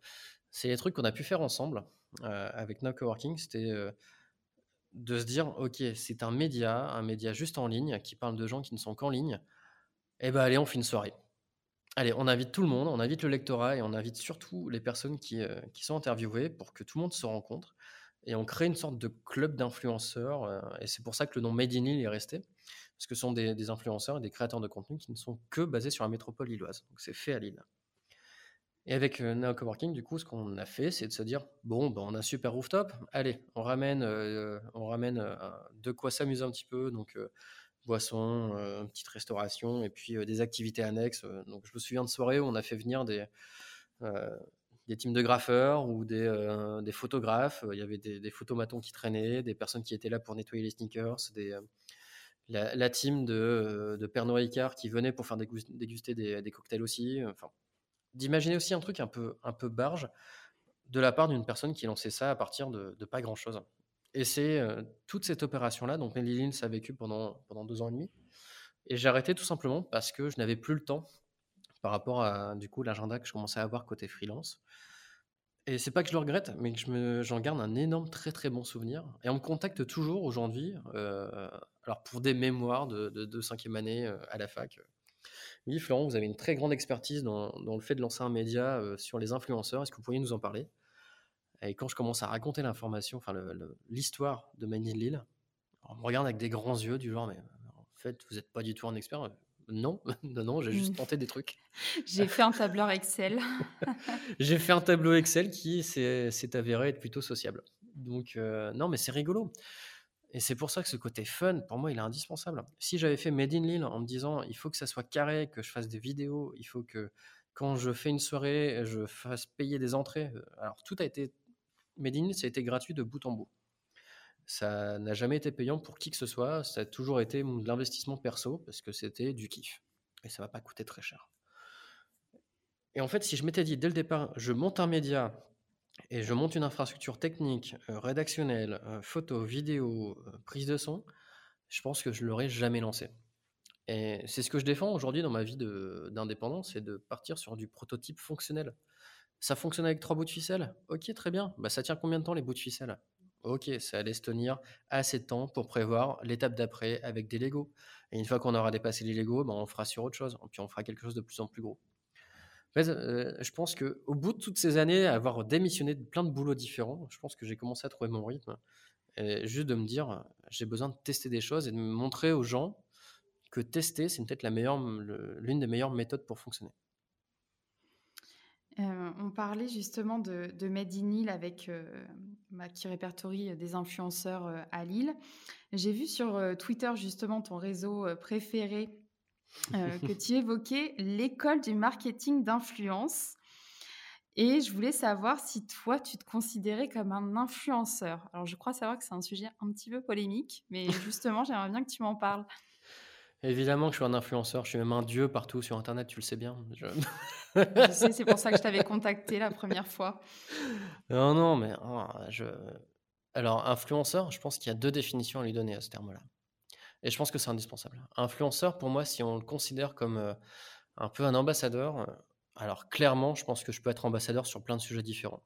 c'est les trucs qu'on a pu faire ensemble, avec No Coworking. C'était, de se dire, OK, c'est un média, un média juste en ligne, qui parle de gens qui ne sont qu'en ligne. Eh ben allez, on fait une soirée. Allez, on invite tout le monde, on invite le lectorat et on invite surtout les personnes qui, euh, qui sont interviewées pour que tout le monde se rencontre. Et on crée une sorte de club d'influenceurs. euh, et c'est pour ça que le nom Made in Lille est resté. Parce que ce sont des, influenceurs et des créateurs de contenu qui ne sont que basés sur la métropole lilloise. Donc c'est fait à Lille. Et avec euh, Nao Coworking, du coup, ce qu'on a fait, c'est de se dire bon, ben, on a un super rooftop. Allez, on ramène, euh, on ramène euh, de quoi s'amuser un petit peu. Donc, euh, boissons, une petite restauration et puis des activités annexes. Donc, je me souviens de soirées où on a fait venir des, des teams de graffeurs ou des, des photographes. Il y avait des, photomatons qui traînaient, des personnes qui étaient là pour nettoyer les sneakers, la, team de, de Pernod Ricard qui venait pour faire dégus- déguster des, des cocktails aussi. Enfin, d'imaginer aussi un truc un peu, un peu barge de la part d'une personne qui lançait ça à partir de, pas grand-chose. Et c'est euh, toute cette opération-là, donc Melly Lynn, ça a vécu pendant, pendant deux ans et demi. Et j'ai arrêté tout simplement parce que je n'avais plus le temps par rapport à du coup l'agenda que je commençais à avoir côté freelance. Et c'est pas que je le regrette, mais que j'en garde un énorme, très très bon souvenir. Et on me contacte toujours aujourd'hui, euh, alors pour des mémoires de, de, de cinquième année euh, à la fac. Oui, Florent, vous avez une très grande expertise dans, dans le fait de lancer un média euh, sur les influenceurs. Est-ce que vous pourriez nous en parler? Et quand je commence à raconter l'information, enfin l'histoire de Manny Lille, on me regarde avec des grands yeux du genre, mais en fait, vous n'êtes pas du tout un expert. Non, non, non, j'ai juste
Mm.
tenté des trucs.
J'ai fait un tableur Excel.
J'ai fait un tableau Excel qui s'est s'est avéré être plutôt sociable. Donc, euh, non, mais c'est rigolo. Et c'est pour ça que ce côté fun, pour moi, il est indispensable. Si j'avais fait Made in Lille en me disant, il faut que ça soit carré, que je fasse des vidéos, il faut que quand je fais une soirée, je fasse payer des entrées. euh, Alors, tout a été. Made in Lille, ça a été gratuit de bout en bout. Ça n'a jamais été payant pour qui que ce soit. Ça a toujours été de l'investissement perso parce que c'était du kiff. Et ça va pas coûter très cher. Et en fait, si je m'étais dit dès le départ, je monte un média et je monte une infrastructure technique, euh, rédactionnelle, euh, photo, vidéo, euh, prise de son, je pense que je l'aurais jamais lancé. Et c'est ce que je défends aujourd'hui dans ma vie d'indépendant, c'est de partir sur du prototype fonctionnel. Ça fonctionne avec trois bouts de ficelle? Ok, très bien. Bah, ça tient combien de temps les bouts de ficelle? Ok, ça laisse tenir assez de temps pour prévoir l'étape d'après avec des Legos. Et une fois qu'on aura dépassé les Legos, bah, on fera sur autre chose. Puis on fera quelque chose de plus en plus gros. Euh, je pense qu'au bout de toutes ces années, avoir démissionné de plein de boulots différents, je pense que j'ai commencé à trouver mon rythme. Juste de me dire, j'ai besoin de tester des choses et de montrer aux gens que tester, c'est peut-être l'une des meilleures méthodes pour fonctionner.
Euh, on parlait justement de, de Made in Lille avec euh, bah, qui répertorie des influenceurs euh, à Lille. J'ai vu sur Twitter justement ton réseau préféré euh, que tu évoquais l'école du marketing d'influence. Et je voulais savoir si toi, tu te considérais comme un influenceur. Alors, je crois savoir que c'est un sujet un petit peu polémique, mais justement, j'aimerais bien que tu m'en parles.
Évidemment que je suis un influenceur, je suis même un dieu partout sur Internet, tu le sais bien. Je-
Je sais, c'est pour ça que je t'avais contacté la première fois.
non, non, mais oh, je... Alors, influenceur, je pense qu'il y a deux définitions à lui donner à ce terme-là. Et je pense que c'est indispensable. Influenceur, pour moi, si on le considère comme euh, un peu un ambassadeur, euh, alors clairement, je pense que je peux être ambassadeur sur plein de sujets différents.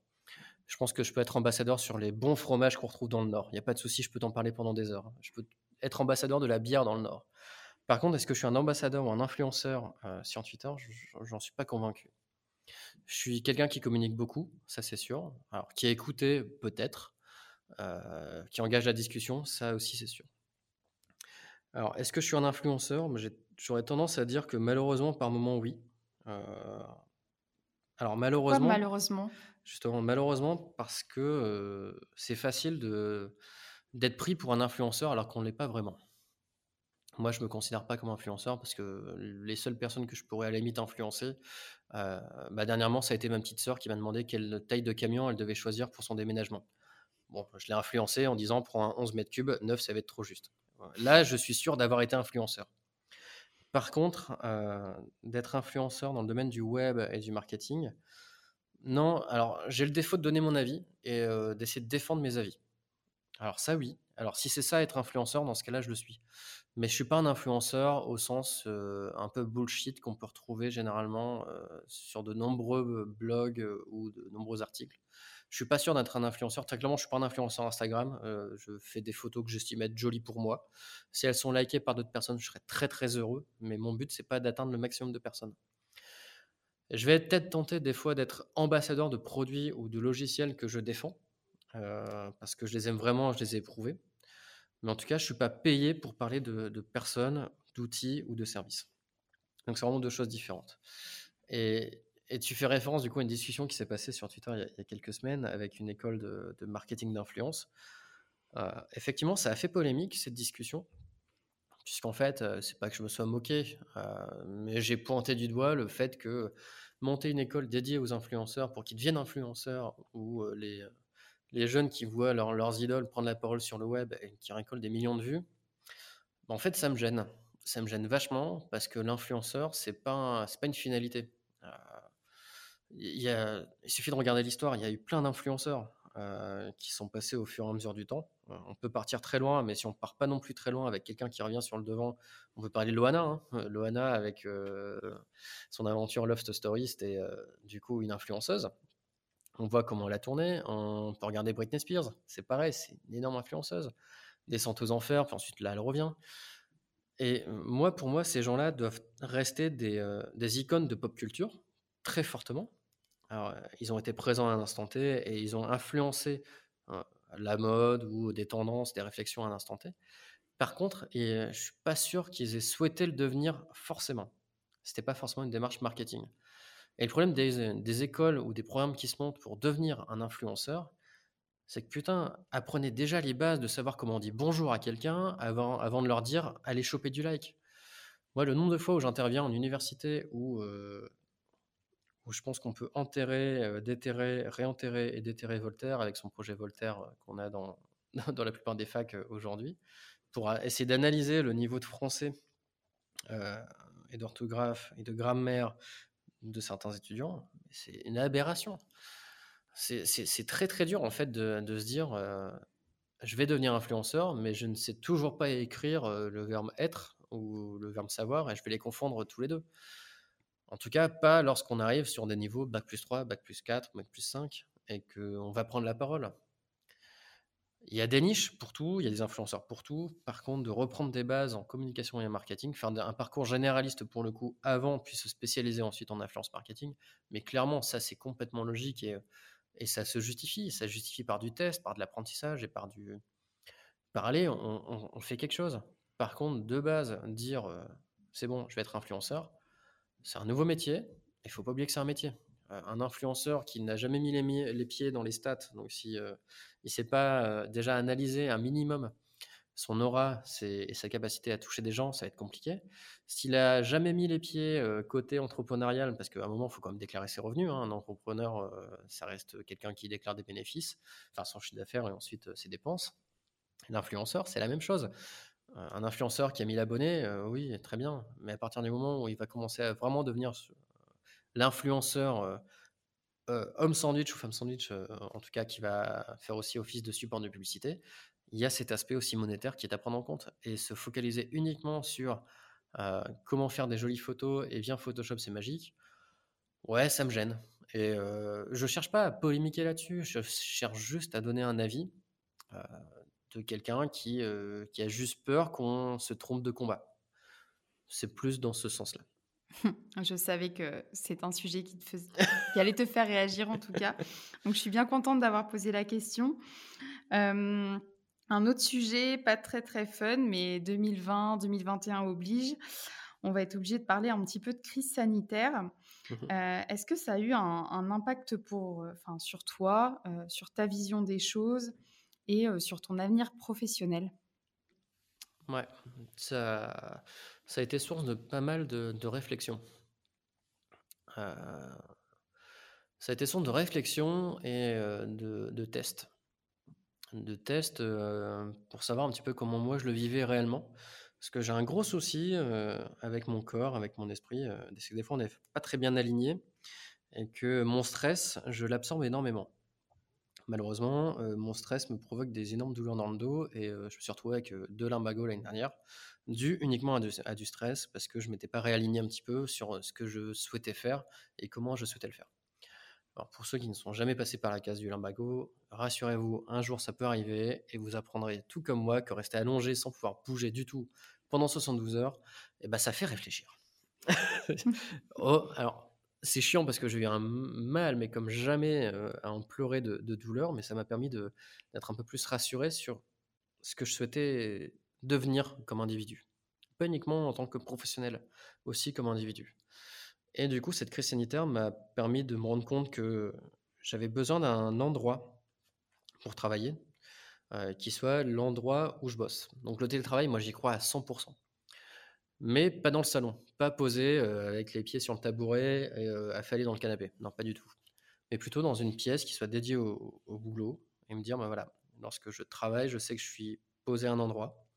Je pense que je peux être ambassadeur sur les bons fromages qu'on retrouve dans le Nord. Il n'y a pas de souci, je peux t'en parler pendant des heures. Je peux être ambassadeur de la bière dans le Nord. Par contre, est-ce que je suis un ambassadeur ou un influenceur euh, sur Twitter Je- J'en suis pas convaincu. Je suis quelqu'un qui communique beaucoup, ça c'est sûr. Alors, qui a écouté, peut-être. Qui engage la discussion, ça aussi c'est sûr. Alors, est-ce que je suis un influenceur? J'aurais tendance à dire que malheureusement, par moment, oui. Euh, alors, malheureusement,
malheureusement?
justement, malheureusement, parce que euh, c'est facile de d'être pris pour un influenceur alors qu'on ne l'est pas vraiment. Moi, je me considère pas comme influenceur parce que les seules personnes que je pourrais à la limite influencer, euh, bah, dernièrement, ça a été ma petite sœur qui m'a demandé quelle taille de camion elle devait choisir pour son déménagement. Bon, je l'ai influencé en disant pour un 11 mètres cubes, 9, ça va être trop juste. Là, je suis sûr d'avoir été influenceur. Par contre, euh, d'être influenceur dans le domaine du web et du marketing, non, alors j'ai le défaut de donner mon avis et euh, d'essayer de défendre mes avis. Alors ça, oui. Alors si c'est ça être influenceur, dans ce cas-là, je le suis. Mais je suis pas un influenceur au sens euh, un peu bullshit qu'on peut retrouver généralement sur de nombreux blogs ou de nombreux articles. Je suis pas sûr d'être un influenceur. Très clairement, je suis pas un influenceur Instagram. Euh, je fais des photos que j'estime être jolies pour moi. Si elles sont likées par d'autres personnes, je serais très très heureux. Mais mon but, c'est pas d'atteindre le maximum de personnes. Je vais peut-être tenter des fois d'être ambassadeur de produits ou de logiciels que je défends, euh, parce que je les aime vraiment, je les ai éprouvés. Mais en tout cas, je ne suis pas payé pour parler de, personnes, d'outils ou de services. Donc, c'est vraiment deux choses différentes. Et, tu fais référence du coup à une discussion qui s'est passée sur Twitter il y, a, quelques semaines avec une école de, marketing d'influence. Euh, effectivement, ça a fait polémique cette discussion, puisqu'en fait, euh, c'est pas que je me sois moqué, euh, mais j'ai pointé du doigt le fait que monter une école dédiée aux influenceurs pour qu'ils deviennent influenceurs ou euh, les, jeunes qui voient leurs idoles prendre la parole sur le web et qui récoltent des millions de vues, bah, en fait, ça me gêne. Ça me gêne vachement parce que l'influenceur, c'est pas, pas une finalité. Il, y a, il suffit de regarder l'histoire, il y a eu plein d'influenceurs. Euh, qui sont passés au fur et à mesure du temps. Euh, on peut partir très loin, mais si on part pas non plus très loin avec quelqu'un qui revient sur le devant, on peut parler de Loana. Hein. Euh, Loana, avec son aventure Lost Story, c'était du coup une influenceuse. On voit comment elle a tourné. On peut regarder Britney Spears, c'est pareil, c'est une énorme influenceuse. Descente aux enfers, puis ensuite là, elle revient. Et moi, pour moi, ces gens-là doivent rester des icônes de pop culture, très fortement, alors, ils ont été présents à un instant T et ils ont influencé la mode ou des tendances, des réflexions à un instant T. Par contre, et je suis pas sûr qu'ils aient souhaité le devenir forcément. C'était pas forcément une démarche marketing. Et le problème des, des, écoles ou des programmes qui se montent pour devenir un influenceur, c'est que putain, apprenez déjà les bases de savoir comment on dit bonjour à quelqu'un avant, avant de leur dire allez choper du like. Moi, le nombre de fois où j'interviens en université ou où je pense qu'on peut enterrer, euh, déterrer, réenterrer et déterrer Voltaire avec son projet Voltaire euh, qu'on a dans, dans la plupart des facs euh, aujourd'hui, pour essayer d'analyser le niveau de français et d'orthographe et de grammaire de certains étudiants. C'est une aberration. C'est très très dur en fait de, de se dire je vais devenir influenceur, mais je ne sais toujours pas écrire le verbe être ou le verbe savoir et je vais les confondre tous les deux. En tout cas, pas lorsqu'on arrive sur des niveaux Bac plus 3, Bac plus 4, Bac plus 5, et qu'on va prendre la parole. Il y a des niches pour tout, il y a des influenceurs pour tout. Par contre, de reprendre des bases en communication et en marketing, faire un parcours généraliste pour le coup avant, puis se spécialiser ensuite en influence marketing. Mais clairement, ça c'est complètement logique et, et, ça se justifie. Ça se justifie par du test, par de l'apprentissage et par du. Par aller, on, fait quelque chose. Par contre, de base, dire euh, c'est bon, je vais être influenceur, c'est un nouveau métier. Il faut pas oublier que c'est un métier. Euh, un influenceur qui n'a jamais mis les, pieds dans les stats, donc si euh, il sait pas euh, déjà analyser un minimum son aura et sa capacité à toucher des gens, ça va être compliqué. S'il a jamais mis les pieds côté entrepreneurial, parce qu'à un moment, il faut quand même déclarer ses revenus. Hein, un entrepreneur, ça reste quelqu'un qui déclare des bénéfices, enfin son chiffre d'affaires et ensuite ses dépenses. L'influenceur, c'est la même chose un influenceur qui a 1000 abonnés, euh, oui, très bien. Mais à partir du moment où il va commencer à vraiment devenir l'influenceur euh, euh, homme sandwich ou femme sandwich, en tout cas, qui va faire aussi office de support de publicité, il y a cet aspect aussi monétaire qui est à prendre en compte. Et se focaliser uniquement sur comment faire des jolies photos et bien Photoshop, c'est magique, ouais, ça me gêne. Et je cherche pas à polémiquer là-dessus, je cherche juste à donner un avis de quelqu'un qui, euh, qui a juste peur qu'on se trompe de combat. C'est plus dans ce sens-là.
Je savais que c'est un sujet qui, te qui allait te faire réagir en tout cas. Donc je suis bien contente d'avoir posé la question. Euh, un autre sujet, pas très très fun, mais 2020-2021 oblige. On va être obligé de parler un petit peu de crise sanitaire. Mmh euh, est-ce que ça a eu un, impact pour, enfin, sur toi, sur ta vision des choses? Et sur ton avenir professionnel
Ouais, ça, a été source de pas mal de, de réflexions. ça a été source de réflexions et de, de, tests. De tests pour savoir un petit peu comment moi je le vivais réellement. Parce que j'ai un gros souci avec mon corps, avec mon esprit. c'est que des fois on n'est pas très bien aligné et que mon stress, je l'absorbe énormément malheureusement, euh, mon stress me provoque des énormes douleurs dans le dos et euh, je me suis retrouvé avec euh, deux lumbago l'année dernière, dû uniquement à du, stress parce que je m'étais pas réaligné un petit peu sur ce que je souhaitais faire et comment je souhaitais le faire. Alors pour ceux qui ne sont jamais passés par la case du limbago, rassurez-vous, un jour ça peut arriver et vous apprendrez tout comme moi que rester allongé sans pouvoir bouger du tout pendant 72 heures, eh ben ça fait réfléchir. oh, c'est chiant parce que j'ai eu un mal, mais comme jamais euh, à en pleurer de, douleur, mais ça m'a permis d'être un peu plus rassuré sur ce que je souhaitais devenir comme individu. Pas uniquement en tant que professionnel, aussi comme individu. Et du coup, cette crise sanitaire m'a permis de me rendre compte que j'avais besoin d'un endroit pour travailler euh, qui soit l'endroit où je bosse. Donc le télétravail, moi j'y crois à 100%. Mais pas dans le salon, pas posé euh, avec les pieds sur le tabouret et euh, affalé dans le canapé. Non, pas du tout. Mais plutôt dans une pièce qui soit dédiée au, boulot et me dire, ben voilà, lorsque je travaille, je sais que je suis posé à un endroit,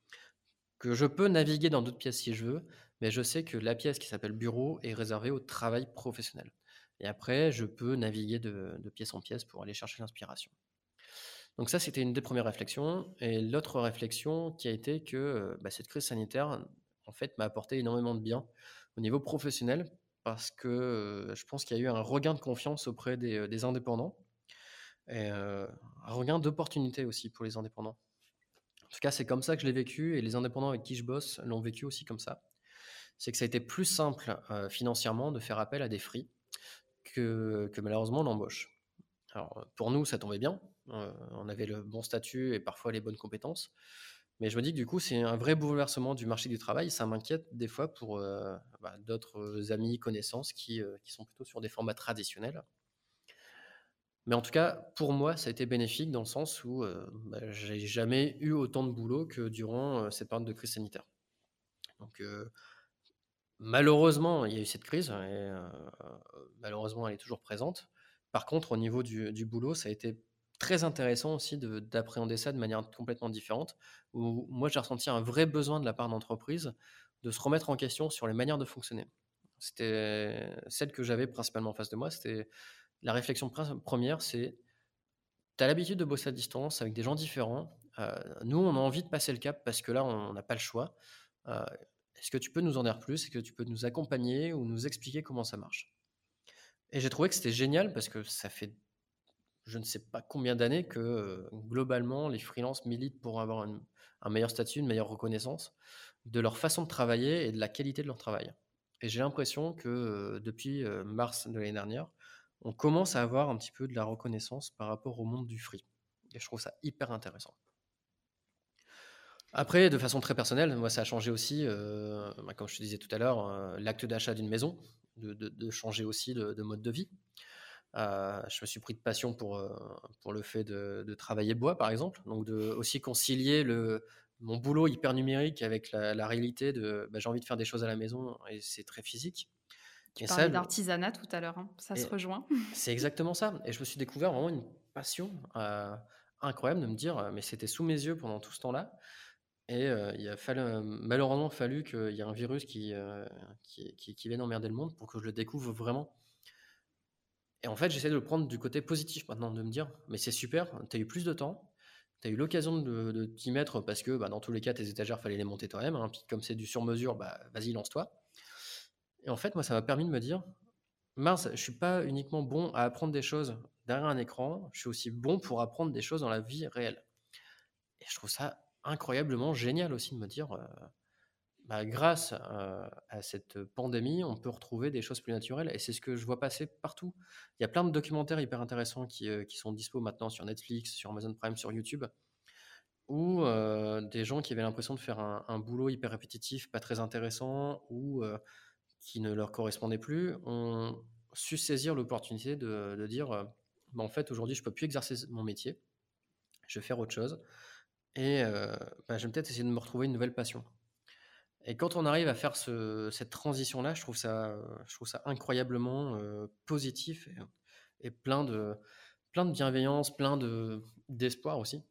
que je peux naviguer dans d'autres pièces si je veux, mais je sais que la pièce qui s'appelle bureau est réservée au travail professionnel. Et après, je peux naviguer de, pièce en pièce pour aller chercher l'inspiration. Donc ça, c'était une des premières réflexions. Et l'autre réflexion qui a été que euh, bah, cette crise sanitaire, en fait, m'a apporté énormément de bien au niveau professionnel, parce que je pense qu'il y a eu un regain de confiance auprès des, indépendants, et un regain d'opportunité aussi pour les indépendants. En tout cas, c'est comme ça que je l'ai vécu, et les indépendants avec qui je bosse l'ont vécu aussi comme ça c'est que ça a été plus simple financièrement de faire appel à des free que, malheureusement l'embauche. Alors pour nous, ça tombait bien, on avait le bon statut et parfois les bonnes compétences, mais je me dis que du coup, c'est un vrai bouleversement du marché du travail. Ça m'inquiète des fois pour bah, d'autres amis, connaissances qui, sont plutôt sur des formats traditionnels. Mais en tout cas, pour moi, ça a été bénéfique dans le sens où bah, j'ai jamais eu autant de boulot que durant cette période de crise sanitaire. Donc, Malheureusement, il y a eu cette crise et euh, malheureusement, elle est toujours présente. Par contre, au niveau du, boulot, ça a été très intéressant aussi d'appréhender ça de manière complètement différente. Où moi, j'ai ressenti un vrai besoin de la part d'entreprise de se remettre en question sur les manières de fonctionner. C'était celle que j'avais principalement en face de moi. C'était la réflexion première, c'est tu as l'habitude de bosser à distance avec des gens différents. Euh, nous, on a envie de passer le cap parce que là, on n'a pas le choix. Euh, est-ce que tu peux nous en dire plus? Est-ce que tu peux nous accompagner ou nous expliquer comment ça marche? Et j'ai trouvé que c'était génial parce que ça fait je ne sais pas combien d'années que euh, globalement les freelances militent pour avoir un meilleur statut, une meilleure reconnaissance de leur façon de travailler et de la qualité de leur travail. Et j'ai l'impression que euh, depuis euh, mars de l'année dernière, on commence à avoir un petit peu de la reconnaissance par rapport au monde du free. Et je trouve ça hyper intéressant. Après, de façon très personnelle, moi, ça a changé aussi, bah, comme je te disais tout à l'heure, l'acte d'achat d'une maison, de, changer aussi de, mode de vie. Euh, je me suis pris de passion pour, pour le fait de, travailler bois, par exemple, donc de aussi concilier le, mon boulot hyper numérique avec la, réalité de bah, j'ai envie de faire des choses à la maison et c'est très physique.
Tu parlais d'artisanat tout à l'heure, hein, ça se rejoint.
C'est exactement ça. Et je me suis découvert vraiment une passion incroyable de me dire, mais c'était sous mes yeux pendant tout ce temps-là. Et il a fallu, malheureusement fallu qu'il y ait un virus qui, qui, qui, vienne emmerder le monde pour que je le découvre vraiment. Et en fait, j'essaie de le prendre du côté positif maintenant, de me dire, mais c'est super, tu as eu plus de temps, tu as eu l'occasion de, t'y mettre parce que bah, dans tous les cas, tes étagères, fallait les monter toi-même. Hein, puis comme c'est du sur-mesure, bah, vas-y, lance-toi. Et en fait, moi, ça m'a permis de me dire, mince, je suis pas uniquement bon à apprendre des choses derrière un écran, je suis aussi bon pour apprendre des choses dans la vie réelle. Et je trouve ça incroyablement génial aussi de me dire, euh, bah, grâce à cette pandémie, on peut retrouver des choses plus naturelles. Et c'est ce que je vois passer partout. Il y a plein de documentaires hyper intéressants qui, sont dispo maintenant sur Netflix, sur Amazon Prime, sur YouTube, où des gens qui avaient l'impression de faire un, boulot hyper répétitif, pas très intéressant, ou qui ne leur correspondait plus, ont su saisir l'opportunité de, dire, bah, en fait, aujourd'hui, je peux plus exercer mon métier, je vais faire autre chose. Et bah, je vais peut-être essayer de me retrouver une nouvelle passion. Et quand on arrive à faire cette transition-là, je trouve ça, incroyablement positif et, plein, de, bienveillance, plein de, d'espoir aussi.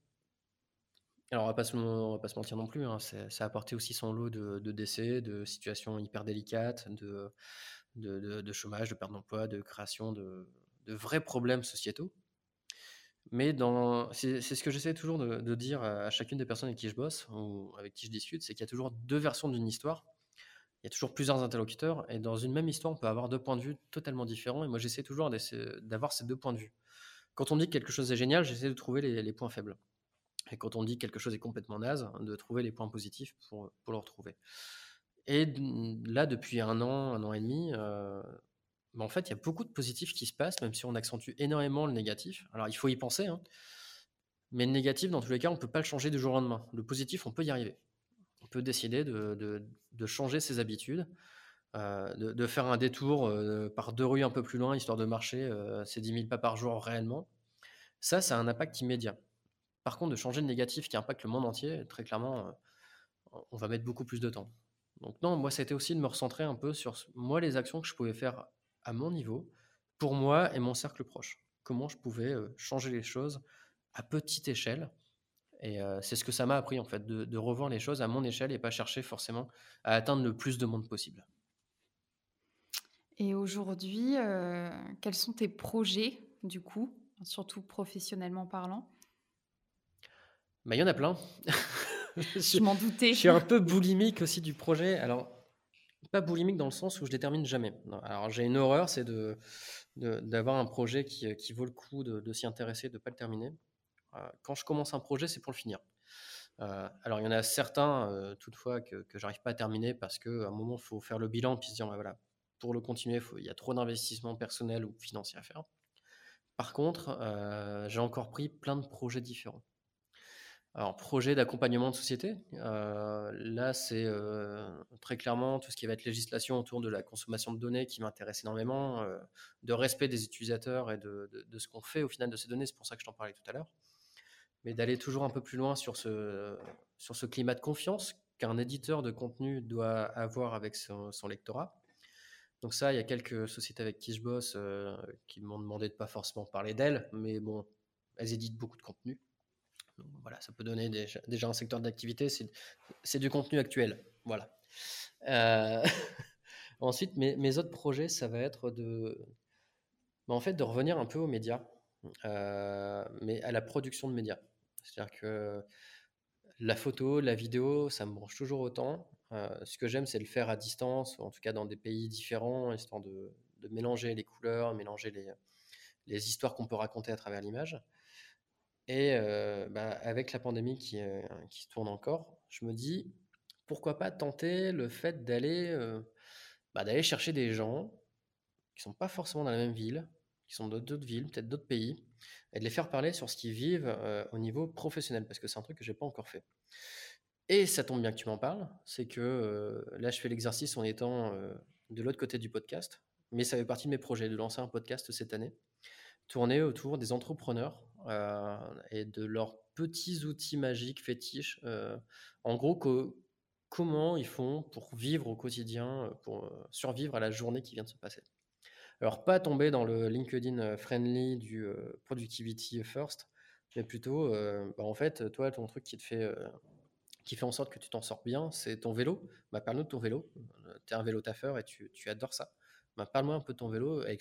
Alors, on va va pas se mentir non plus, hein, ça a apporté aussi son lot de, décès, de situations hyper délicates, de chômage, de perte d'emploi, de création de, vrais problèmes sociétaux. Mais dans, c'est, ce que j'essaie toujours de, dire à chacune des personnes avec qui je bosse ou avec qui je discute, c'est qu'il y a toujours deux versions d'une histoire. il y a toujours plusieurs interlocuteurs et dans une même histoire, on peut avoir deux points de vue totalement différents. Et moi, j'essaie toujours d'avoir ces deux points de vue. Quand on dit que quelque chose est génial, j'essaie de trouver les, points faibles. Et quand on dit que quelque chose est complètement naze, de trouver les points positifs pour, le retrouver. Et là, depuis un an, un an et demi, euh, bah, en fait, il y a beaucoup de positifs qui se passent, même si on accentue énormément le négatif. Alors, il faut y penser, hein. mais le négatif, dans tous les cas, on ne peut pas le changer du jour au lendemain. Le positif, on peut y arriver peut décider de, changer ses habitudes, euh, de, faire un détour euh, par deux rues un peu plus loin, histoire de marcher euh, ces 10 000 pas par jour réellement. Ça, ça a un impact immédiat. Par contre, de changer le négatif qui impacte le monde entier, très clairement, on va mettre beaucoup plus de temps. Donc non, moi, c'était aussi de me recentrer un peu sur moi, les actions que je pouvais faire à mon niveau, pour moi et mon cercle proche. Comment je pouvais changer les choses à petite échelle et c'est ce que ça m'a appris, en fait, de, revoir les choses à mon échelle et pas chercher forcément à atteindre le plus de monde possible.
Et aujourd'hui, quels sont tes projets, du coup, surtout professionnellement parlant?
Bah, Il y en a plein.
je m'en doutais.
Je suis un peu boulimique aussi du projet. Alors, pas boulimique dans le sens où je détermine jamais. Alors, j'ai une horreur, c'est d'avoir un projet qui, qui, vaut le coup de, s'y intéresser, de ne pas le terminer. Euh, quand je commence un projet, c'est pour le finir. Euh, alors, il y en a certains, euh, toutefois, que, que j'arrive pas à terminer parce qu'à un moment, il faut faire le bilan puis se dire, bah, pour le continuer, il y a trop d'investissements personnels ou financiers à faire. Par contre, j'ai encore pris plein de projets différents. Alors, projet d'accompagnement de société, là, c'est très clairement tout ce qui va être législation autour de la consommation de données qui m'intéresse énormément, de respect des utilisateurs et de, ce qu'on fait au final de ces données. C'est pour ça que je t'en parlais tout à l'heure mais d'aller toujours un peu plus loin sur ce, sur ce climat de confiance qu'un éditeur de contenu doit avoir avec son, lectorat. Donc ça, il y a quelques sociétés avec qui je bosse euh, qui m'ont demandé de pas forcément parler d'elles, mais bon, elles éditent beaucoup de contenu. Donc voilà, ça peut donner déjà, un secteur d'activité, c'est du contenu actuel. Voilà. Euh, ensuite, mes, autres projets, ça va être de, bah, en fait, de revenir un peu aux médias, euh, mais à la production de médias. C'est-à-dire que la photo, la vidéo, ça me branche toujours autant. Euh, ce que j'aime, c'est le faire à distance, en tout cas dans des pays différents, histoire de, mélanger les couleurs, mélanger les histoires qu'on peut raconter à travers l'image. Et bah, avec la pandémie qui, euh, tourne encore, je me dis, pourquoi pas tenter le fait d'aller bah, d'aller chercher des gens qui sont pas forcément dans la même ville, qui sont d'autres villes, peut-être d'autres pays, et de les faire parler sur ce qu'ils vivent au niveau professionnel, parce que c'est un truc que j'ai pas encore fait. Et ça tombe bien que tu m'en parles, c'est que là, je fais l'exercice en étant de l'autre côté du podcast, mais ça fait partie de mes projets de lancer un podcast cette année, tourné autour des entrepreneurs et de leurs petits outils magiques fétiches. en gros, comment ils font pour vivre au quotidien, pour survivre à la journée qui vient de se passer. Alors, pas tomber dans le LinkedIn euh, friendly du euh, productivity first, mais plutôt, euh, bah, en fait, toi, ton truc qui te fait, qui fait en sorte que tu t'en sors bien, c'est ton vélo. Bah, Parle-nous de ton vélo. Tu es un vélo taffeur et tu adores ça. Bah, Parle-moi un peu de ton vélo et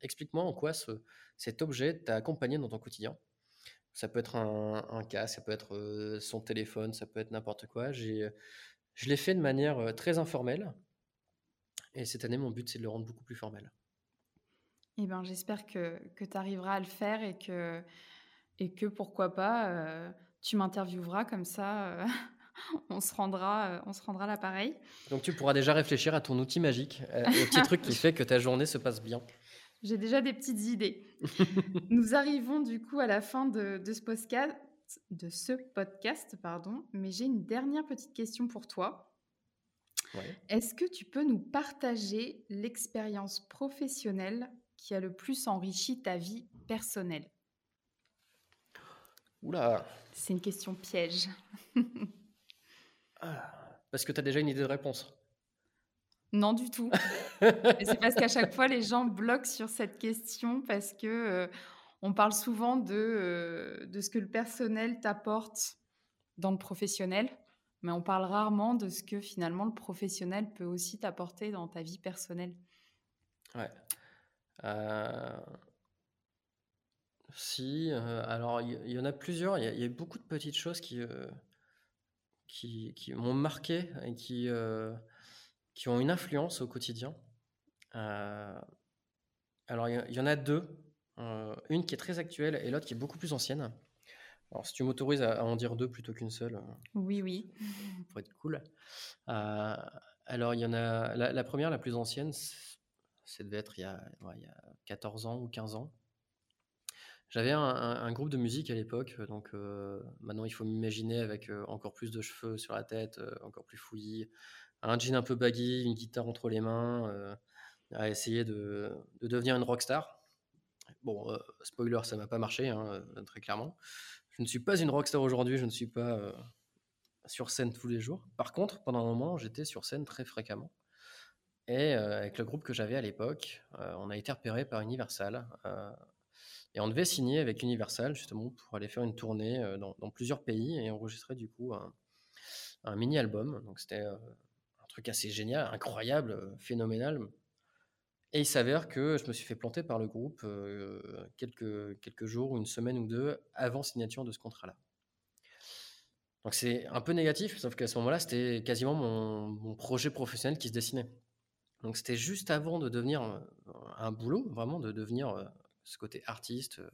explique-moi en quoi ce, cet objet t'a accompagné dans ton quotidien. Ça peut être un, un casque, ça peut être son téléphone, ça peut être n'importe quoi. Je l'ai fait de manière très informelle. Et cette année, mon but, c'est de le rendre beaucoup plus formel.
Eh ben, j'espère que, que tu arriveras à le faire et que, et que pourquoi pas, euh, tu m'intervieweras comme ça, euh, on se rendra, euh, on se rendra l'appareil.
Donc tu pourras déjà réfléchir à ton outil magique, au petit truc qui fait que ta journée se passe bien.
J'ai déjà des petites idées. Nous arrivons du coup à la fin de, de ce podcast, de ce podcast, pardon. Mais j'ai une dernière petite question pour toi. Est-ce que tu peux nous partager l'expérience professionnelle qui a le plus enrichi ta vie personnelle?
Oula
C'est une question piège.
Ah, parce que tu as déjà une idée de réponse
Non, du tout. c'est parce qu'à chaque fois, les gens bloquent sur cette question parce que euh, on parle souvent de, euh, de ce que le personnel t'apporte dans le professionnel, mais on parle rarement de ce que finalement le professionnel peut aussi t'apporter dans ta vie personnelle.
Ouais. Euh, si, alors il y, en a plusieurs. Il y, a beaucoup de petites choses qui, qui, qui m'ont marqué et qui, qui ont une influence au quotidien. alors, il y, en a deux. une qui est très actuelle et l'autre qui est beaucoup plus ancienne. Alors, si tu m'autorises à, en dire deux plutôt qu'une seule.
Oui, oui.
Pour être cool. alors, il y en a. La, première, la plus ancienne, ça devait être il y, a, il y a 14 ans ou 15 ans. J'avais un, groupe de musique à l'époque, euh, donc euh, maintenant il faut m'imaginer avec euh, encore plus de cheveux sur la tête, encore plus fouillis, un jean un peu baggy, une guitare entre les mains, à essayer de, devenir une rockstar. Bon, spoiler, ça m'a pas marché, hein, très clairement. Je ne suis pas une rockstar aujourd'hui, je ne suis pas sur scène tous les jours. Par contre, pendant un moment, j'étais sur scène très fréquemment. Et avec le groupe que j'avais à l'époque, on a été repéré par Universal et on devait signer avec Universal justement pour aller faire une tournée euh, dans, plusieurs pays et enregistrer du coup un, mini-album. Donc c'était euh, un truc assez génial, incroyable, euh, phénoménal. Et il s'avère que je me suis fait planter par le groupe quelques, quelques jours ou une semaine ou deux avant signature de ce contrat-là. Donc c'est un peu négatif, sauf qu'à ce moment-là, c'était quasiment mon, mon, projet professionnel qui se dessinait. Donc c'était juste avant de devenir un boulot, vraiment de devenir ce côté artiste, euh,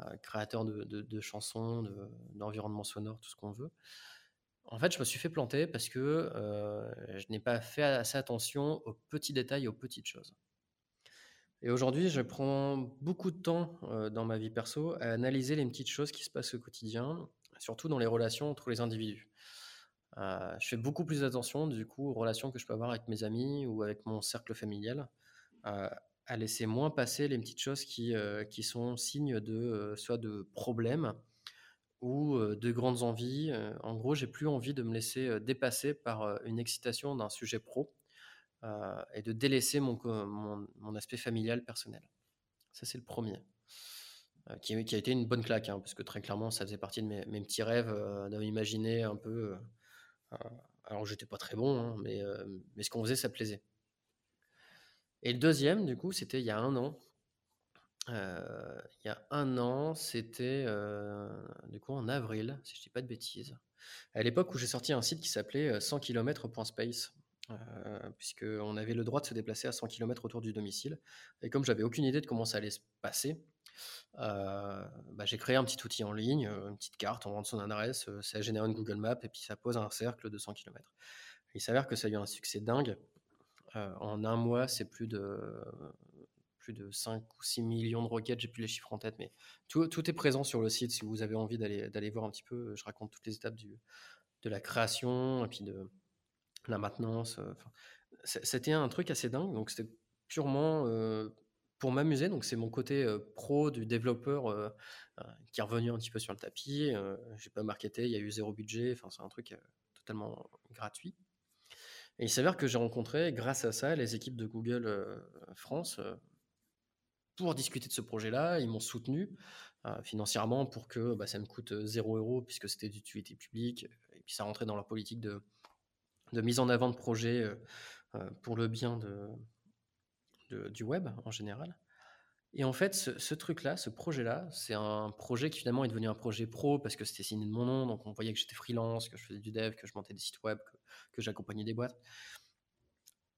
euh, créateur de, chansons, d'environnement sonore, tout ce qu'on veut. En fait, je me suis fait planter parce que euh, je n'ai pas fait assez attention aux petits détails, aux petites choses. Et aujourd'hui, je prends beaucoup de temps dans ma vie perso à analyser les petites choses qui se passent au quotidien, surtout dans les relations entre les individus. je fais beaucoup plus attention, du coup, aux relations que je peux avoir avec mes amis ou avec mon cercle familial, à laisser moins passer les petites choses qui, euh, qui sont signes de euh, soit de problèmes ou euh, de grandes envies. en gros, j'ai plus envie de me laisser dépasser par une excitation d'un sujet pro et de délaisser mon, mon, aspect familial personnel. Ça, c'est le premier. Qui, a été une bonne claque, hein, parce que très clairement, ça faisait partie de mes, mes petits rêves d'imaginer un peu. alors, j'étais pas très bon, hein, mais, mais ce qu'on faisait, ça plaisait. Et le deuxième, du coup, c'était il y a un an. Euh, il y a un an, c'était euh, du coup en avril, si je ne dis pas de bêtises. À l'époque où j'ai sorti un site qui s'appelait 100 euh, km.space, puisqu'on avait le droit de se déplacer à 100 km autour du domicile. Et comme j'avais aucune idée de comment ça allait se passer, bah, j'ai créé un petit outil en ligne, une petite carte, on rentre son adresse, ça génère une Google Map et puis ça pose un cercle de 100 km. il s'avère que ça a eu un succès dingue euh, en un mois, c'est plus de, plus de 5 ou 6 millions de requêtes, j'ai plus les chiffres en tête, mais tout, tout, est présent sur le site si vous avez envie d'aller voir un petit peu. Je raconte toutes les étapes du, de la création et puis de la maintenance. Euh, c'était un truc assez dingue, donc c'était purement euh, pour m'amuser. Donc c'est mon côté pro du développeur qui est revenu un petit peu sur le tapis. j'ai pas marketé, il y a eu zéro budget. Enfin, c'est un truc totalement gratuit. Et il s'avère que j'ai rencontré, grâce à ça, les équipes de Google euh, France euh, pour discuter de ce projet-là. Ils m'ont soutenu euh, financièrement pour que bah, ça me coûte 0 euros puisque c'était d'utilité publique. Et puis ça rentrait dans leur politique de, mise en avant de projets pour le bien du web en général. Et en fait, ce, truc-là, ce projet-là, c'est un projet qui finalement est devenu un projet pro parce que c'était signé de mon nom, donc on voyait que j'étais freelance, que je faisais du dev, que je montais des sites web, que, j'accompagnais des boîtes.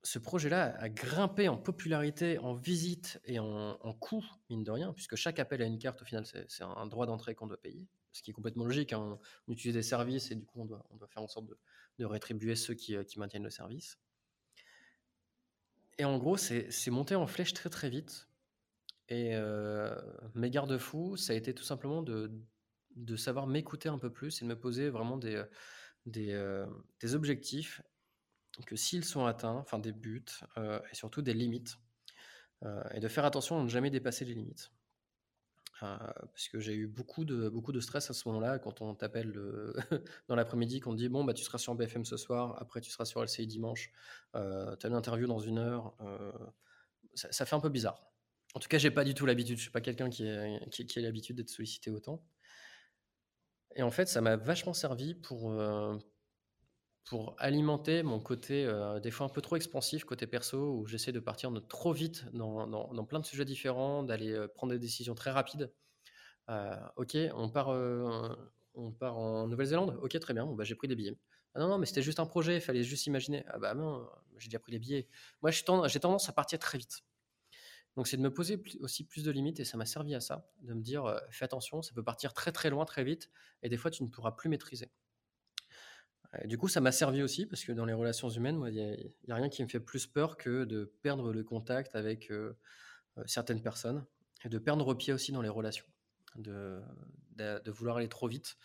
Ce projet-là a grimpé en popularité, en visite et en, coût, mine de rien, puisque chaque appel à une carte, au final, c'est un droit d'entrée qu'on doit payer, ce qui est complètement logique. Hein. On utilise des services et du coup, on doit, faire en sorte de, rétribuer ceux qui, euh, qui maintiennent le service. Et en gros, c'est monté en flèche très très vite et mes garde-fous, ça a été tout simplement de, savoir m'écouter un peu plus et de me poser vraiment des, objectifs que s'ils sont atteints, enfin des buts et surtout des limites, et de faire attention à ne jamais dépasser les limites. parce que j'ai eu beaucoup de, beaucoup de stress à ce moment-là quand on t'appelle dans l'après-midi, qu'on te dit bon bah tu seras sur BFM ce soir, après tu seras sur LCI dimanche, tu as une interview dans une heure, ça, fait un peu bizarre. En tout cas, j'ai pas du tout l'habitude. Je suis pas quelqu'un qui, a l'habitude d'être sollicité autant. Et en fait, ça m'a vachement servi pour, euh, pour alimenter mon côté, euh, des fois un peu trop expansif, côté perso, où j'essaie de partir trop vite dans, dans, plein de sujets différents, d'aller euh, prendre des décisions très rapides. ok, on part, on part en Nouvelle-Zélande Ok, très bien, bon, bah, j'ai pris des billets. Ah non, non, mais c'était juste un projet, il fallait juste imaginer. Ah bah non, j'ai déjà pris les billets. Moi, j'ai tendance à partir très vite. Donc, c'est de me poser aussi plus de limites et ça m'a servi à ça, de me dire, euh, fais attention, ça peut partir très très loin très vite et des fois, tu ne pourras plus maîtriser. du coup, ça m'a servi aussi parce que dans les relations humaines, il n'y a, rien qui me fait plus peur que de perdre le contact avec euh, euh, certaines personnes et de perdre pied aussi dans les relations, de, vouloir aller trop vite,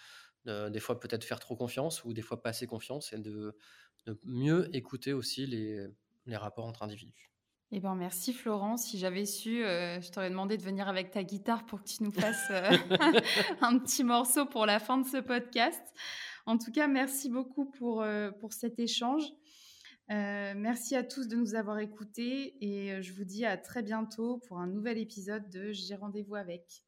des fois peut-être faire trop confiance ou des fois pas assez confiance et de, mieux écouter aussi les rapports entre individus.
Eh ben merci Florence. Si j'avais su, euh, je t'aurais demandé de venir avec ta guitare pour que tu nous fasses euh, un petit morceau pour la fin de ce podcast. En tout cas, merci beaucoup pour, euh, pour cet échange. merci à tous de nous avoir écoutés et je vous dis à très bientôt pour un nouvel épisode de J'ai rendez-vous avec.